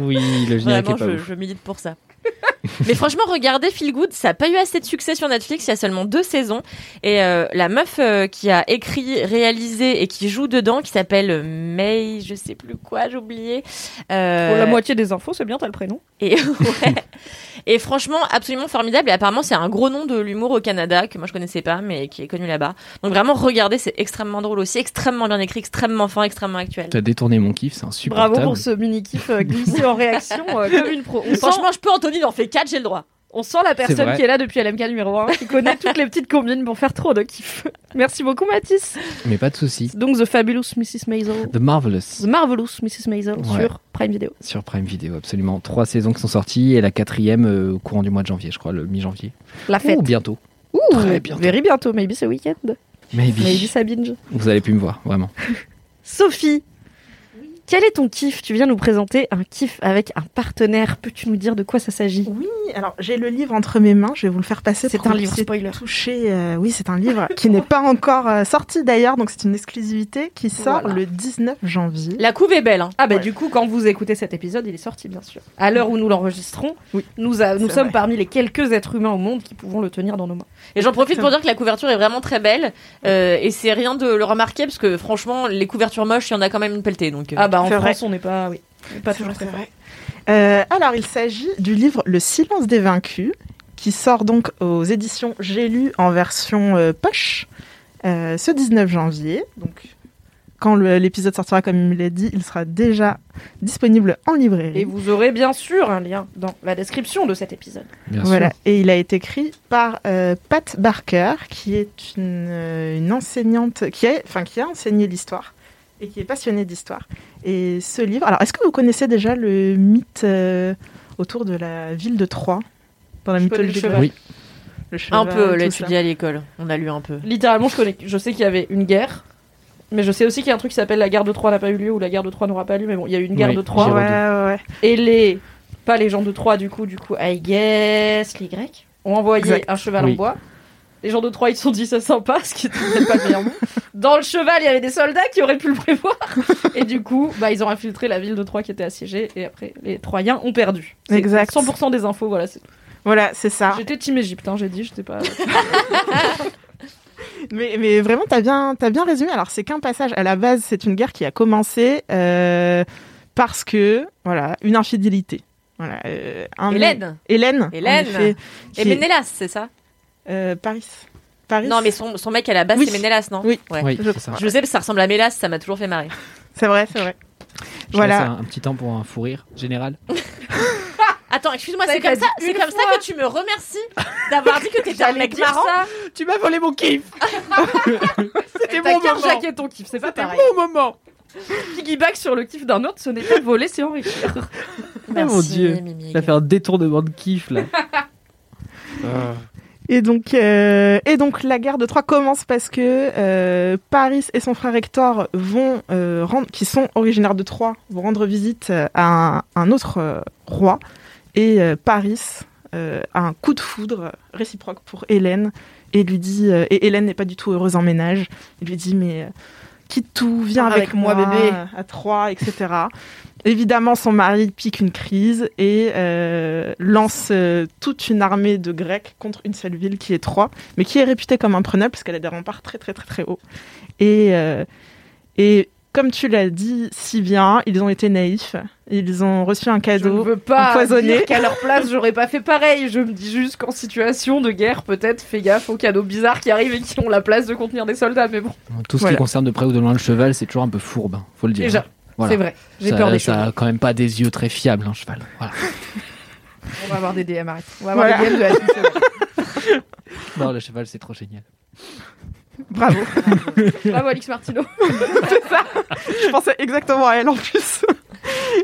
Oui, le générique Vraiment, est pas je, ouf. je milite pour ça. Mais franchement, regardez Feel Good, ça n'a pas eu assez de succès sur Netflix, il y a seulement deux saisons. Et euh, la meuf euh, qui a écrit, réalisé et qui joue dedans, qui s'appelle May, je sais plus quoi, j'ai oublié. Euh, Pour la moitié des infos, c'est bien, t'as le prénom. et, ouais. Et franchement, absolument formidable. Et apparemment, c'est un gros nom de l'humour au Canada, que moi je connaissais pas, mais qui est connu là-bas. Donc vraiment, regardez, c'est extrêmement drôle aussi, extrêmement bien écrit, extrêmement fin, extrêmement actuel. T'as détourné mon kiff, c'est insupportable. Bravo pour ce mini-kiff euh, glissé en réaction euh, comme une pro. On sent, Franchement, je peux, Anthony, il en fait 4, j'ai le droit. On sent la personne qui est là depuis LMK numéro 1, qui connaît toutes les petites combines pour faire trop de kiff. Merci beaucoup, Mathis. Mais pas de soucis. Donc, The Fabulous Mrs. Maisel. The Marvelous The Marvelous Mrs. Maisel Ouais. sur Prime Video. sur Prime Video, absolument. Trois saisons qui sont sorties et la quatrième euh, au courant du mois de janvier, je crois, le mi-janvier. La fête. Ou bientôt. Ouh, très bientôt. Very bientôt, maybe ce week-end. Maybe. Maybe ça binge. Vous allez plus me voir, vraiment. Sophie, quel est ton kiff? Tu viens nous présenter un kiff avec un partenaire. Peux-tu nous dire de quoi ça s'agit? Oui, alors j'ai le livre entre mes mains, je vais vous le faire passer. C'est un livre spoiler. toucher. euh, oui, c'est un livre qui n'est pas encore euh, sorti d'ailleurs, donc c'est une exclusivité qui sort Voilà. le 19 janvier. La couve est belle, hein. Ah bah Ouais. du coup, quand vous écoutez cet épisode, il est sorti bien sûr. À l'heure où nous l'enregistrons, Oui. nous, a- nous C'est sommes vrai. parmi les quelques êtres humains au monde qui pouvons le tenir dans nos mains. Et j'en profite pour dire que la couverture est vraiment très belle. euh, et c'est rien de le remarquer, parce que franchement, les couvertures moches, il y en a quand même une pelletée. Donc, euh. Ah bah en C'est vrai. France, on n'est pas, oui, on pas toujours vrai, très c'est vrai. Euh, alors, il s'agit du livre Le silence des vaincus, qui sort donc aux éditions J'ai lu en version euh, poche euh, ce 19 janvier. Donc, quand l'épisode sortira, comme il me l'a dit, il sera déjà disponible en librairie. Et vous aurez bien sûr un lien dans la description de cet épisode. Bien Voilà, sûr. et il a été écrit par euh, Pat Barker, qui est une, une enseignante, qui a, enfin, qui a enseigné l'histoire et qui est passionnée d'histoire. Et ce livre, alors est-ce que vous connaissez déjà le mythe euh, autour de la ville de Troie dans la mythologie cheval. grecque Oui. Le un cheval, peu, tout l'étudier à l'école. On a lu un peu. Littéralement, je, connais, je sais qu'il y avait une guerre, mais je sais aussi qu'il y a un truc qui s'appelle la guerre de Troie n'a pas eu lieu ou la guerre de Troie n'aura pas lieu, mais bon, il y a eu une guerre Oui, de Troie. j'ai Ouais, ouais, ouais. Et les. Pas les gens de Troie, du coup, du coup, I guess, les Grecs, ont envoyé Exact. un cheval Oui. en bois. Les gens de Troie, ils se sont dit c'est sympa, ce qui était peut-être pas le meilleur mot. Dans le cheval, il y avait des soldats qui auraient pu le prévoir. Et du coup, bah, ils ont infiltré la ville de Troie qui était assiégée. Et après, les Troyens ont perdu. C'est Exact. 100% des infos, voilà. c'est tout. Voilà, c'est ça. J'étais team Égypte, hein, j'ai dit, j'étais pas. Mais, mais vraiment, t'as bien, t'as bien résumé. Alors, c'est qu'un passage. À la base, c'est une guerre qui a commencé euh, parce que, voilà, une infidélité. Voilà, euh, un- Hélène Hélène. Hélène. effet, Et Ménélas, c'est ça? Euh, Paris. Paris. Non, mais son, son mec à la base, Oui. c'est Ménélas, non Oui. Ouais. Oui, je ça. Je sais, parce que ça ressemble à Mélas, ça m'a toujours fait marrer. C'est vrai, c'est vrai. Je Voilà. un, un petit temps pour un fou rire général. Attends, excuse-moi, c'est comme ça, c'est comme que tu me remercies d'avoir dit que t'étais un mec marrant. Tu m'as volé mon kiff C'était mon moment. jacket ton kiff, c'est pas C'était pareil. mon moment Piggyback sur le kiff d'un autre, ce n'est pas voler, c'est enrichir. Oh mon Dieu. Mimi. Ça fait un détournement de kiff là. Ah. Et donc, euh, et donc la guerre de Troie commence parce que euh, Paris et son frère Hector vont euh, rendre, qui sont originaires de Troie, vont rendre visite à un, un autre roi. Et Paris a un coup de foudre réciproque pour Hélène et lui dit, et Hélène n'est pas du tout heureuse en ménage. Il lui dit mais quitte tout, viens avec, avec moi, moi, bébé. à Troie, etc. Évidemment, son mari pique une crise et euh, lance euh, toute une armée de Grecs contre une seule ville qui est Troie, mais qui est réputée comme imprenable parce qu'elle a des remparts très très très très hauts. Et, euh, et comme tu l'as dit si bien, ils ont été naïfs. Ils ont reçu un Je ne cadeau veux pas empoisonné. dire qu'à leur place, j'aurais pas fait pareil. Je me dis juste qu'en situation de guerre, peut-être, fais gaffe aux cadeaux bizarres qui arrivent et qui ont la place de contenir des soldats. Mais bon, Tout ce Voilà. qui concerne de près ou de loin le cheval, c'est toujours un peu fourbe, hein, faut le dire. déjà, Voilà. c'est vrai. J'ai Ça- peur des Ça a quand même pas des yeux très fiables, un cheval. Voilà. On va avoir des DM, arrête. On va avoir Voilà. des DM de la vrai. Non, le cheval, c'est trop génial. Bravo. Bravo, Alix Martino. Je pensais exactement à elle en plus.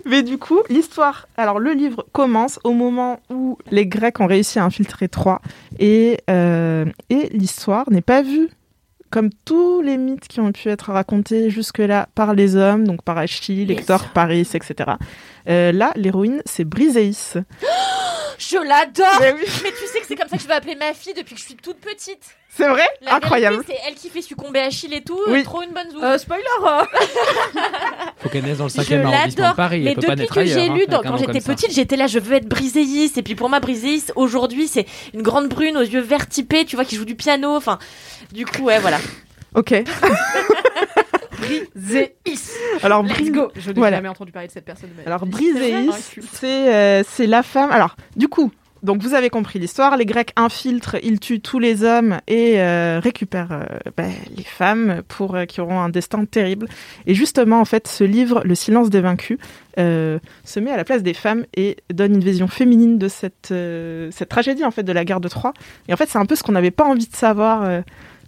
Mais du coup, l'histoire. Alors, le livre commence au moment où les Grecs ont réussi à infiltrer Troie. Et, euh, et l'histoire n'est pas vue comme tous les mythes qui ont pu être racontés jusque-là par les hommes, donc par Achille, Hector, Paris, etc. Euh, là, l'héroïne, c'est Briseis. Je l'adore Mais oui, Mais tu sais que c'est comme ça que je vais appeler ma fille depuis que je suis toute petite. c'est vrai La Incroyable. C'est elle qui fait succomber Achille et tout. Oui. Trop une bonne zou. Euh, spoiler hein. Faut qu'elle naisse dans le Je 5e arrondissement de l'adore. Paris. Mais elle peut pas depuis que j'ai hein, lu, quand j'étais petite, j'étais là, je veux être Briseis. Et puis pour moi, Briseis, aujourd'hui, c'est une grande brune aux yeux verts typés, tu vois, qui joue du piano. Enfin, du coup, ouais, voilà. Ok. Zéis. Alors, Brise- go. Je n'ai Voilà. jamais entendu parler de cette personne. Alors, Briseis, c'est euh, c'est la femme. Alors, du coup, donc vous avez compris l'histoire. Les Grecs infiltrent, ils tuent tous les hommes et euh, récupèrent euh, bah, les femmes pour euh, qui auront un destin terrible. Et justement, en fait, ce livre, Le silence des vaincus, se met à la place des femmes et donne une vision féminine de cette cette tragédie en fait de la guerre de Troie. Et en fait, c'est un peu ce qu'on n'avait pas envie de savoir.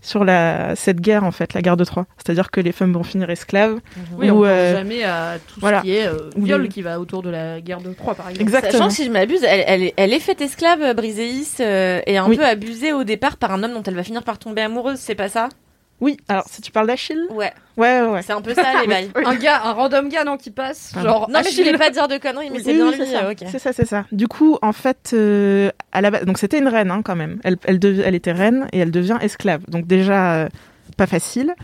Sur la, cette guerre, en fait, la guerre de Troie. C'est-à-dire que les femmes vont finir esclaves. Oui, Ou, on pense euh, jamais à tout voilà. ce qui est euh, Ou viol les- qui va autour de la guerre de Troie, par exemple. Exactement. Sachant que si je m'abuse, elle, elle, est- elle est faite esclave, Briseis, euh, et un Oui. peu abusée au départ par un homme dont elle va finir par tomber amoureuse, c'est pas ça? Oui, alors si tu parles d'Achille, Ouais, ouais, ouais, ouais. c'est un peu ça les bails. Un gars, un random gars, non, qui passe, Pardon. genre, Non, mais je voulais pas dire de conneries, mais Oui, c'est oui, bien lui. c'est ça. ok. C'est ça, c'est ça. Du coup, en fait, euh, à la base, donc c'était une reine hein, quand même. Elle, elle, dev- elle était reine et elle devient esclave. Donc déjà, euh, pas facile.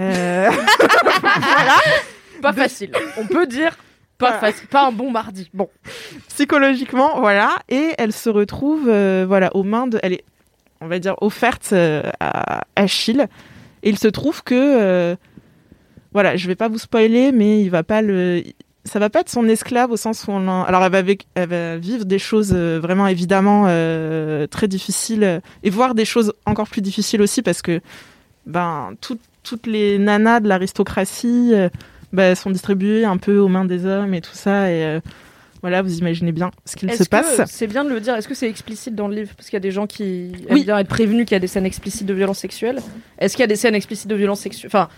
Euh, Pas facile. On peut dire pas Voilà. facile, pas un bon mardi. Bon. psychologiquement, voilà. Et elle se retrouve, euh, voilà, aux mains de, elle est, on va dire, offerte euh, à Achille. Et il se trouve que, euh, voilà, je vais pas vous spoiler, mais il va pas le, ça va pas être son esclave au sens où on alors elle va, vivre des choses euh, vraiment évidemment euh, très difficiles et voir des choses encore plus difficiles aussi parce que ben tout- toutes les nanas de l'aristocratie ben, sont distribuées un peu aux mains des hommes et tout ça et voilà vous imaginez bien ce qu'il se passe c'est bien de le dire? Est-ce que c'est explicite dans le livre? Parce qu'il y a des gens qui aiment Oui. bien être prévenus qu'il y a des scènes explicites de violence sexuelle. Est-ce qu'il y a des scènes explicites de violence sexuelle Enfin,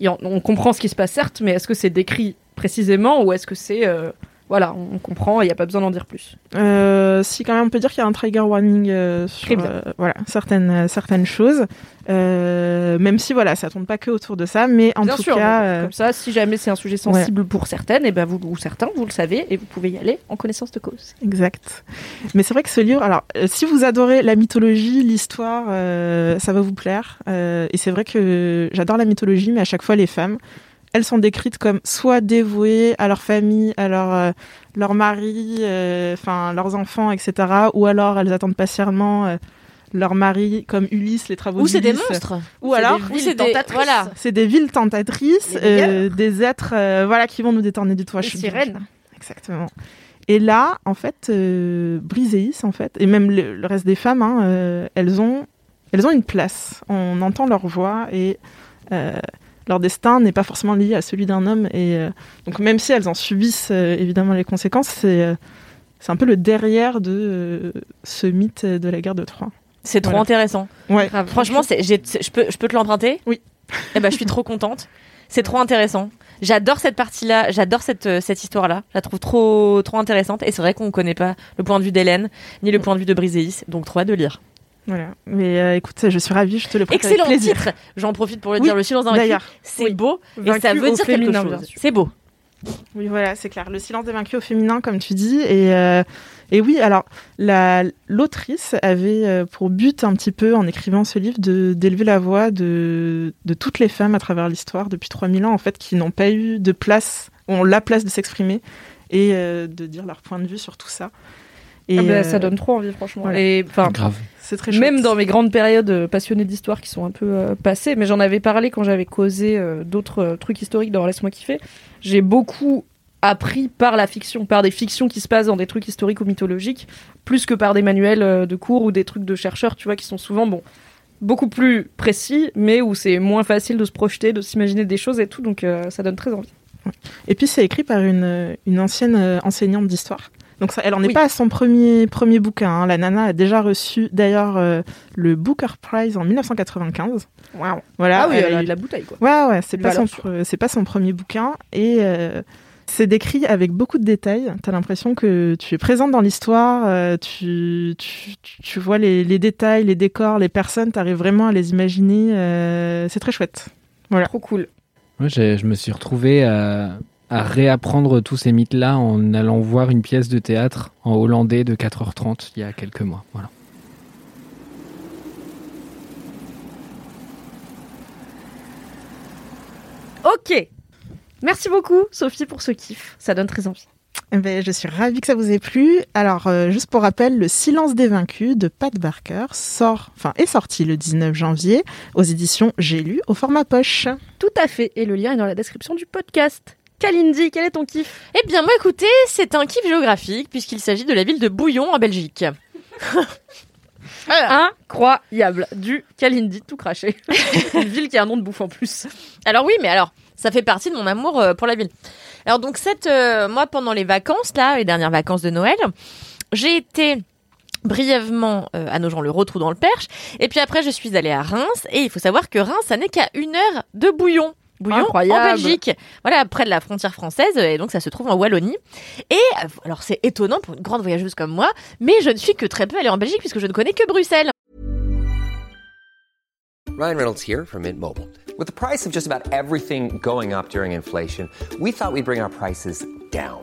on comprend ce qui se passe certes, mais est-ce que c'est décrit précisément ou est-ce que c'est euh, voilà, on comprend, il n'y a pas besoin d'en dire plus. Euh, si quand même on peut dire qu'il y a un trigger warning euh, sur euh, voilà certaines certaines choses même si voilà ça tourne pas que autour de ça mais en Bien tout sûr, cas comme ça, si jamais c'est un sujet sensible pour certaines, et ben vous ou certains, vous le savez et vous pouvez y aller en connaissance de cause. Exact. Mais c'est vrai que ce livre, alors si vous adorez la mythologie, l'histoire, ça va vous plaire. Et c'est vrai que j'adore la mythologie, mais à chaque fois les femmes, elles sont décrites comme soit dévouées à leur famille, à leur euh, leur mari, euh, enfin leurs enfants, etc. Ou alors elles attendent patiemment euh, leur mari, comme Ulysse, les travaux Ou c'est des monstres. Ou alors des c'est des voilà. c'est des villes tentatrices, Des des êtres, voilà, qui vont nous détourner du toit. Suis sirènes. Exactement. Et là, en fait, Briseis, en fait, et même le, le reste des femmes, hein, elles ont, elles ont une place. On entend leur voix et euh, leur destin n'est pas forcément lié à celui d'un homme. Et euh, donc, même si elles en subissent euh, évidemment les conséquences, c'est euh, c'est un peu le derrière de euh, ce mythe de la guerre de Troie. C'est trop Voilà. intéressant. Ouais. Grave. Franchement, c'est, j'ai- je peux, je peux te l'emprunter? Oui. Eh ben, je suis trop contente. C'est trop intéressant. J'adore cette partie-là. J'adore cette, cette histoire-là. Je la trouve trop, trop intéressante. Et c'est vrai qu'on ne connaît pas le point de vue d'Hélène, ni le point de vue de Briseis. Donc, trop hâte de lire. Voilà. Mais euh, écoute, je suis ravie, je te le prête avec Excellent plaisir. titre. J'en profite pour le Oui, dire. Le silence d'un vaincu. C'est Oui. beau. Et Vaincu ça veut dire féminin, quelque chose. C'est beau. Oui, voilà, c'est clair. Le silence des vaincus au féminin, comme tu dis. Et, euh, et oui, alors, la- l'autrice avait euh, pour but, un petit peu, en écrivant ce livre, de- d'élever la voix de, de toutes les femmes à travers l'histoire depuis 3000 ans, en fait, qui n'ont pas eu de place, ont la place de s'exprimer et euh, de dire leur point de vue sur tout ça. Et Ah ben, euh, ça donne trop envie, franchement. voilà. Et Grave. C'est très chouette. Même dans mes grandes périodes euh, passionnées d'histoire qui sont un peu euh, passées, mais j'en avais parlé quand j'avais causé euh, d'autres trucs historiques dans Laisse-moi kiffer. J'ai beaucoup appris par la fiction, par des fictions qui se passent dans des trucs historiques ou mythologiques, plus que par des manuels de cours ou des trucs de chercheurs, tu vois, qui sont souvent, bon, beaucoup plus précis, mais où c'est moins facile de se projeter, de s'imaginer des choses et tout, donc euh, ça donne très envie. Et puis c'est écrit par une, une ancienne enseignante d'histoire. Donc ça, elle en est Oui. pas à son premier, premier bouquin. hein. La nana a déjà reçu d'ailleurs euh, le Booker Prize en 1995. Waouh. Voilà, Ah oui, elle elle a eu- de la bouteille, quoi. Ouais, ouais, c'est pas, son, c'est pas premier bouquin. Et euh, c'est décrit avec beaucoup de détails. T'as l'impression que tu es présente dans l'histoire, euh, tu, tu, tu- tu vois les, les détails, les décors, les personnes, t'arrives vraiment à les imaginer. euh, c'est très chouette. Trop cool. Moi, je me suis retrouvé à, à réapprendre tous ces mythes-là en allant voir une pièce de théâtre en hollandais de 4h30 il y a quelques mois. Voilà. Ok. Merci beaucoup, Sophie, pour ce kiff. Ça donne très envie. Eh ben, je suis ravie que ça vous ait plu. Alors, euh, juste pour rappel, Le Silence des Vaincus de Pat Barker sort, enfin, est sorti le 19 janvier aux éditions J'ai lu au format poche. Tout à fait. Et le lien est dans la description du podcast. Kalindi, quel est ton kiff? Eh bien, moi, écoutez, c'est un kiff géographique puisqu'il s'agit de la ville de Bouillon en Belgique. Incroyable. Du Kalindi tout craché. Une ville qui a un nom de bouffe en plus. Alors oui, mais alors, ça fait partie de mon amour euh, pour la ville. Alors donc cette, euh, moi pendant les vacances là, les dernières vacances de Noël, j'ai été brièvement euh, à Nogent-le-Rotrou dans le Perche, et puis après je suis allée à Reims, et il faut savoir que Reims, ça n'est qu'à une heure de Bouillon. Bouillon Incroyable. en Belgique, voilà près de la frontière française, et donc ça se trouve en Wallonie. Et euh, alors c'est étonnant pour une grande voyageuse comme moi, mais je ne suis que très peu allée en Belgique puisque je ne connais que Bruxelles. Ryan Reynolds here from Mint Mobile. With the price of just about everything going up during inflation, we thought we'd bring our prices down.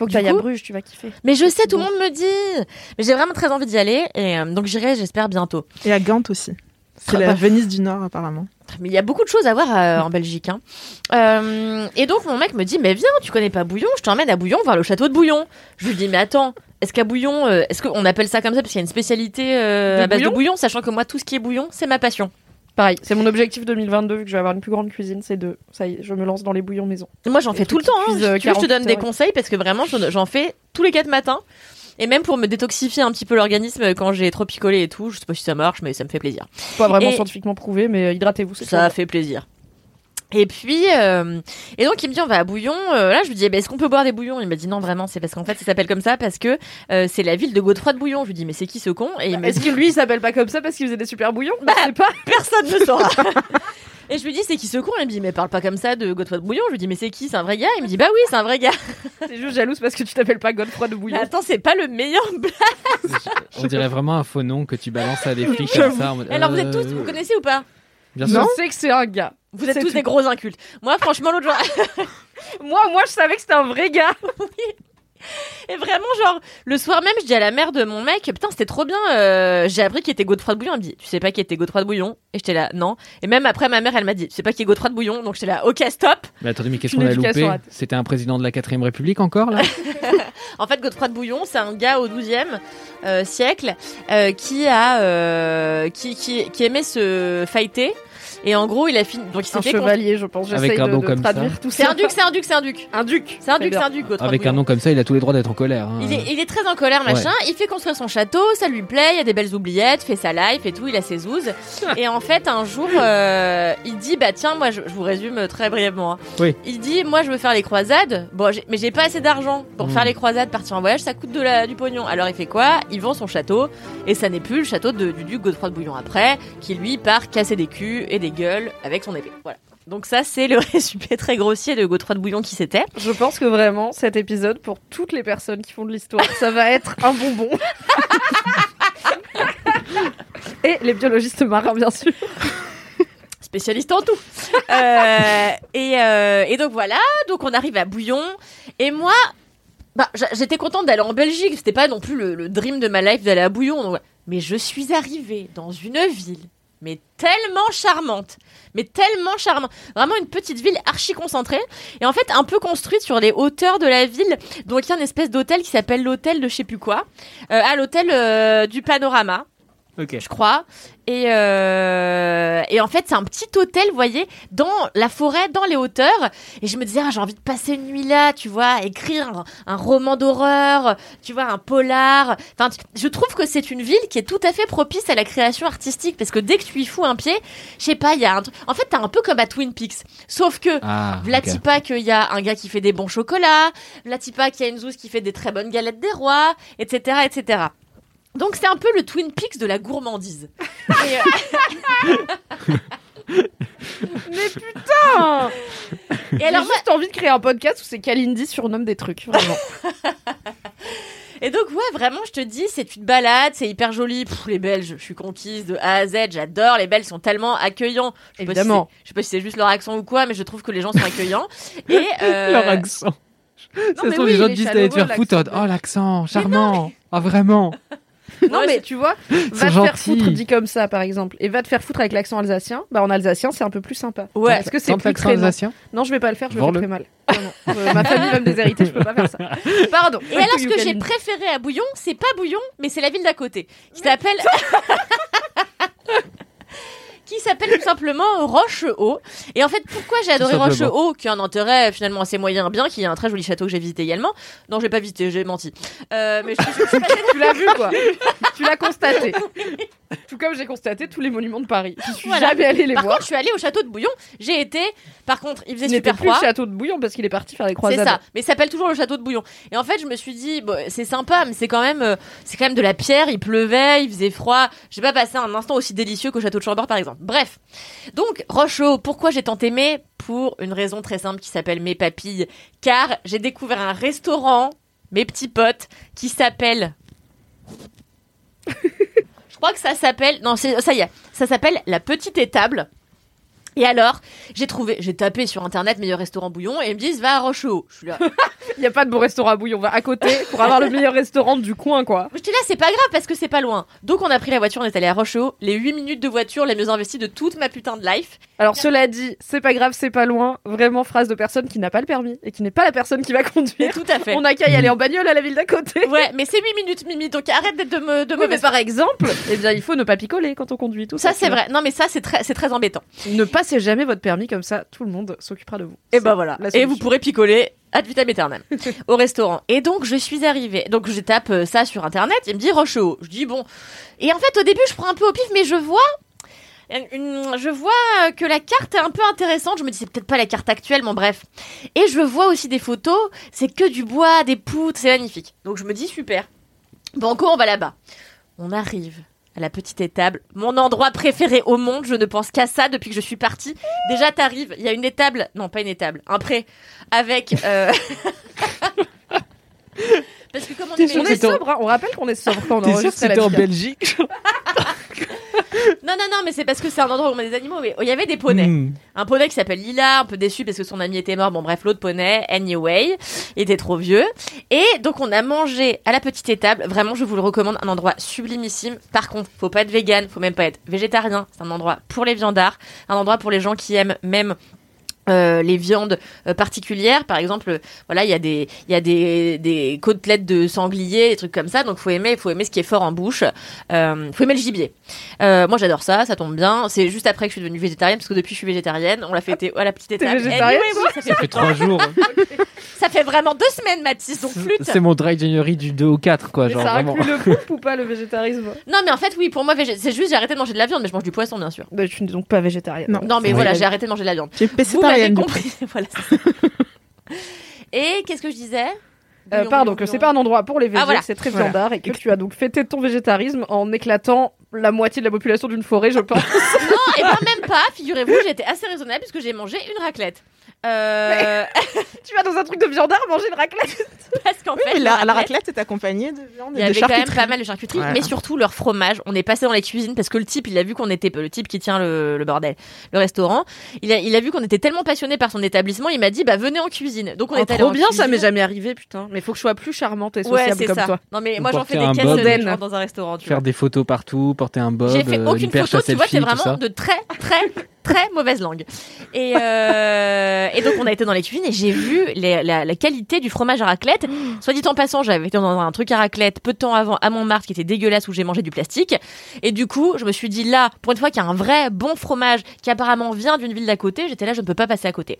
Faut que tu ailles à Bruges, tu vas kiffer. Mais je sais, tout le monde me dit. Mais j'ai vraiment très envie d'y aller, et euh, donc j'irai, j'espère bientôt. Et à Gand aussi. C'est la. Venise du Nord, apparemment. Mais il y a beaucoup de choses à voir euh, en Belgique. Hein. Euh, et donc mon mec me dit mais viens, tu connais pas Bouillon, je t'emmène à Bouillon voir le château de Bouillon. Je lui dis mais attends, est-ce qu'à Bouillon, euh, est-ce qu'on appelle ça comme ça parce qu'il y a une spécialité euh, à base bouillon? De Bouillon, sachant que moi tout ce qui est Bouillon c'est ma passion. Pareil, c'est mon objectif 2022, vu que je vais avoir une plus grande cuisine, c'est de... Ça y est, je me lance dans les bouillons maison. Moi j'en fais tout le temps. Hein. cuisent, euh, tu veux, je te 48 donne des conseils parce que vraiment j'en- fais tous les quatre matins. Et même pour me détoxifier un petit peu l'organisme quand j'ai trop picolé et tout, je sais pas si ça marche, mais ça me fait plaisir. Pas vraiment Et- scientifiquement prouvé, mais euh, hydratez-vous, ça. fait plaisir. Et puis, euh, et donc il me dit on va à Bouillon. Euh, là, je lui dis eh ben, est-ce qu'on peut boire des bouillons? Il m'a dit non vraiment, c'est parce qu'en fait ça s'appelle comme ça parce que euh, c'est la ville de Godefroy de Bouillon. Je lui dis mais c'est qui ce con? Et il m'a Est-ce que lui, il s'appelle pas comme ça parce qu'il faisait des super bouillons? Bah, je sais pas. personne ne saura. Et je lui dis c'est qui ce con? Il me dit mais parle pas comme ça de Godefroy de Bouillon. Je lui dis mais c'est qui? C'est un vrai gars? Il me dit bah oui c'est un vrai gars. C'est juste jalouse parce que tu t'appelles pas Godefroy de Mais bouillon. attends c'est pas le meilleur. blague. On dirait vraiment un faux nom que tu balances à des flics comme ça. Alors vous êtes tous, euh, vous connaissez ou pas? Bien Je sûr. sais que c'est un gars. Vous êtes tous tout. des gros incultes. Moi franchement l'autre jour. Moi, moi, je savais que c'était un vrai gars. Et vraiment, genre, le soir même, je dis à la mère de mon mec, putain, c'était trop bien, euh, j'ai appris qu'il était Godefroy de Bouillon. Elle me dit, tu sais pas qui était Godefroy de Bouillon? Et j'étais là, non. Et même après, ma mère, elle m'a dit, tu sais pas qui est Godefroy de Bouillon? Donc j'étais là, ok, stop. Mais attendez, mais qu'est-ce qu'on a loupé? C'était un président de la 4ème République encore, là? En fait, Godefroy de Bouillon, c'est un gars au 12e euh, siècle euh, qui a, euh, qui, qui, qui aimait se fighter. Et en gros, il a fini. Donc il s'est Un fait. chevalier, je pense. Avec un de, nom de comme traduire ça. tout C'est un duc, c'est un duc, c'est un duc. Un duc. C'est un duc, c'est un duc, Avec un Bouillon. nom comme ça, il a tous les droits d'être en colère. hein. Il est, il est très en colère, machin. Il fait construire son château, ça lui plaît, il y a des belles oubliettes, fait sa life et tout, il a ses ouzes. et en fait, un jour, euh, il dit, bah tiens, moi, je, je vous résume très brièvement. hein. Oui. Il dit, moi, je veux faire les croisades. Bon, j'ai- mais j'ai pas assez d'argent pour Mm. faire les croisades, partir en voyage, ça coûte de la, du pognon. Alors il fait quoi? Il vend son château, et ça n'est plus le château de- du duc Godefroy de Bouillon après, qui lui part casser des culs et des gueules avec son épée. Voilà. Donc ça, c'est le résumé très grossier de Godefroy de Bouillon qui c'était. Je pense que vraiment, cet épisode, pour toutes les personnes qui font de l'histoire, ça va être un bonbon. Et les biologistes marins, bien sûr. spécialiste en tout. Euh, et, euh, et donc voilà, donc on arrive à Bouillon. Et moi, bah, j'étais contente d'aller en Belgique. C'était pas non plus le, le dream de ma life d'aller à Bouillon. donc mais je suis arrivée dans une ville, mais tellement charmante. Mais tellement charmante. Vraiment une petite ville archi concentrée. Et en fait, un peu construite sur les hauteurs de la ville. Donc il y a une espèce d'hôtel qui s'appelle l'hôtel de je sais plus quoi. Euh, à l'hôtel euh, du Panorama. Je crois. Et, euh, et en fait, c'est un petit hôtel, vous voyez, dans la forêt, dans les hauteurs. Et je me disais, ah, j'ai envie de passer une nuit là, tu vois, écrire un, un roman d'horreur, tu vois, un polar. Enfin, je trouve que c'est une ville qui est tout à fait propice à la création artistique parce que dès que tu y fous un pied, je sais pas, il y a un truc. En fait, t'es un peu comme à Twin Peaks, sauf que Ah, Vlati ok. pas qu'il y a un gars qui fait des bons chocolats, Vlati pas qu'il y a une zouze qui fait des très bonnes galettes des rois, etc., etc. Donc c'est un peu le Twin Peaks de la gourmandise. Et, euh, Mais putain et J'ai alors moi- juste envie de créer un podcast où c'est Kalindi surnomme des trucs, vraiment. et donc ouais, vraiment, je te dis, c'est une balade, c'est hyper joli. Pff, les Belges, je suis conquise de A à Z, j'adore. Les Belges sont tellement accueillants. Je sais pas si Évidemment. je sais pas si c'est juste leur accent ou quoi, mais je trouve que les gens sont accueillants. Et euh, Leur accent. Ça mais se trouve, oui, les gens disent d'aller te faire foutre. Oh, l'accent, charmant. Ah, vraiment. Non, Ouais, mais tu vois, va te faire foutre dit comme ça, par exemple, et va te faire foutre avec l'accent alsacien. Bah, en alsacien, c'est un peu plus sympa. Ouais. Parce que c'est plus traînant. alsacien. Non, je vais pas le faire, je Vends-le. très mal. Non, non. Euh, ma famille va me déshériter, je peux pas faire ça. Pardon. Et alors, ce que j'ai préféré à Bouillon, c'est pas Bouillon, mais c'est la ville d'à côté, qui s'appelle. Qui s'appelle tout simplement Roche-Haut. Et en fait, pourquoi j'ai adoré. Roche-Haut, qui a un intérêt finalement assez moyen, bien, qui est un très joli château que j'ai visité également. Non, j'ai pas visité, j'ai menti. Euh, mais je, je- je- Tu l'as vu, quoi. tu l'as constaté. Tout comme j'ai constaté tous les monuments de Paris. Je suis Voilà. jamais allée les Par voir. contre, je suis allée au château de Bouillon. J'ai été. Par contre, il faisait Il n'était super plus le froid. château de Bouillon parce qu'il est parti faire les C'est croisades. ça, mais s'appelle toujours le château de Bouillon. Et en fait, je me suis dit, bon, c'est sympa, mais c'est quand même, euh, c'est quand même de la pierre. Il pleuvait, il faisait froid. J'ai pas passé un instant aussi délicieux qu'au château de Chambord, par exemple. Bref, donc Rocheau, pourquoi j'ai tant aimé? Pour une raison très simple qui s'appelle mes papilles, car j'ai découvert un restaurant, mes petits potes, qui s'appelle. je crois que ça s'appelle. Non, ça y est, ça s'appelle la petite étable. Et alors, j'ai trouvé, j'ai tapé sur internet meilleur restaurant bouillon et ils me disent va à Rocheau. Je suis là. Il n'y a pas de bon restaurant à Bouillon. On va à côté pour avoir le meilleur restaurant du coin, quoi. J'étais là, c'est pas grave parce que c'est pas loin. Donc on a pris la voiture, on est allé à Rocheau. Les 8 minutes de voiture les mieux investies de toute ma putain de life. Alors, cela dit, c'est pas grave, c'est pas loin. Vraiment, phrase de personne qui n'a pas le permis et qui n'est pas la personne qui va conduire. tout à fait. On n'a qu'à y aller en bagnole à la ville d'à côté. Ouais, mais c'est 8 minutes Mimi, donc arrête d'être de me de Oui, mais par exemple, eh bien, il faut ne pas picoler quand on conduit. Tout Ça ça, c'est vrai. Non mais ça c'est très c'est très embêtant. Ne passez jamais votre permis comme ça, tout le monde s'occupera de vous. Et C'est bah voilà. Et vous pourrez picoler ad vitam aeternam au restaurant. Et donc je suis arrivée. Donc je tape euh, ça sur internet. Il me dit Rocheau. Je dis bon. Et en fait au début je prends un peu au pif, mais je vois. une- je vois que la carte est un peu intéressante. Je me dis c'est peut-être pas la carte actuelle, mais bref. Et je vois aussi des photos. C'est que du bois, des poutres, c'est magnifique. Donc je me dis super. Banco, on va là-bas. On arrive la petite étable, mon endroit préféré au monde. Je ne pense qu'à ça depuis que je suis partie. Déjà, t'arrives, il y a une étable, non pas une étable, un pré avec. euh, Parce que comme on est On est en- sobre, hein. on rappelle qu'on est sobre quand on T'es sûr que c'était en. Belgique Non, non, non, mais c'est parce que c'est un endroit où on met des animaux. Mais il y avait des poneys. Hmm. Un poney qui s'appelle Lila, un peu déçu parce que son ami était mort. Bon, bref, l'autre poney, anyway, était trop vieux. Et donc, on a mangé à la petite étable. Vraiment, je vous le recommande, un endroit sublimissime. Par contre, faut pas être vegan, faut même pas être végétarien. C'est un endroit pour les viandards, un endroit pour les gens qui aiment même euh, les viandes euh, particulières, par exemple, euh, voilà, il y a des, il y a des, des côtelettes de sanglier, des trucs comme ça. Donc, faut aimer, faut aimer ce qui est fort en bouche. Euh, faut aimer le gibier. Euh, moi, j'adore ça, ça tombe bien. C'est juste après que je suis devenue végétarienne, parce que depuis, je suis végétarienne. On l'a fêté à la petite étape. végétarienne, Anyway, oui, ça, fait, Ça fait trois jours. ça fait vraiment deux semaines, Mathis. Donc, flûte. C'est mon dry January du 2 au 4, quoi. Mais Genre ça vraiment. inclut le poulpe ou pas le végétarisme Non, mais en fait, oui, pour moi, c'est juste, j'ai arrêté de manger de la viande, mais je mange du poisson, bien sûr. bah, Tu n'es donc pas végétarienne. Non. Non, mais Oui. voilà, j'ai arrêté de manger de la viande. Coup. compris. voilà. Et qu'est-ce que je disais Euh, pardon, que c'est pas un endroit pour les végés, Ah, voilà. c'est très Voilà. viandard et que tu as donc fêté ton végétarisme en éclatant la moitié de la population d'une forêt, je pense. Non, et ben même pas, figurez-vous, j'étais assez raisonnable puisque j'ai mangé une raclette. Euh, tu vas dans un truc de viandard manger une raclette. parce qu'en Oui, fait, mais la, le la raclette est accompagnée de viande il y et de avait quand même pas mal de charcuterie, Voilà. mais surtout leur fromage. On est passé dans les cuisines parce que le type, il a vu qu'on était le type qui tient le, le bordel, le restaurant. Il a, il a vu qu'on était tellement passionné par son établissement, il m'a dit bah venez en cuisine. Donc on Oh, est allé trop en bien, ça cuisine. m'est jamais arrivé, putain. Mais faut que je sois plus charmante et Ouais, sociable c'est comme ça. toi. Non mais moi j'en fais des caisses de genre dans un restaurant. Tu vois. Faire des photos partout, porter un bob, J'ai fait euh, aucune photo, tu vois, c'est vraiment de très très très mauvaise langue. Et, euh, et donc on a été dans les cuisines et j'ai vu la qualité du fromage à raclette. Soit dit en passant, j'avais été dans un truc à raclette peu de temps avant à Montmartre qui était dégueulasse où j'ai mangé du plastique. Et du coup, je me suis dit là, pour une fois qu'il y a un vrai bon fromage qui apparemment vient d'une ville d'à côté, j'étais là, je ne peux pas passer à côté.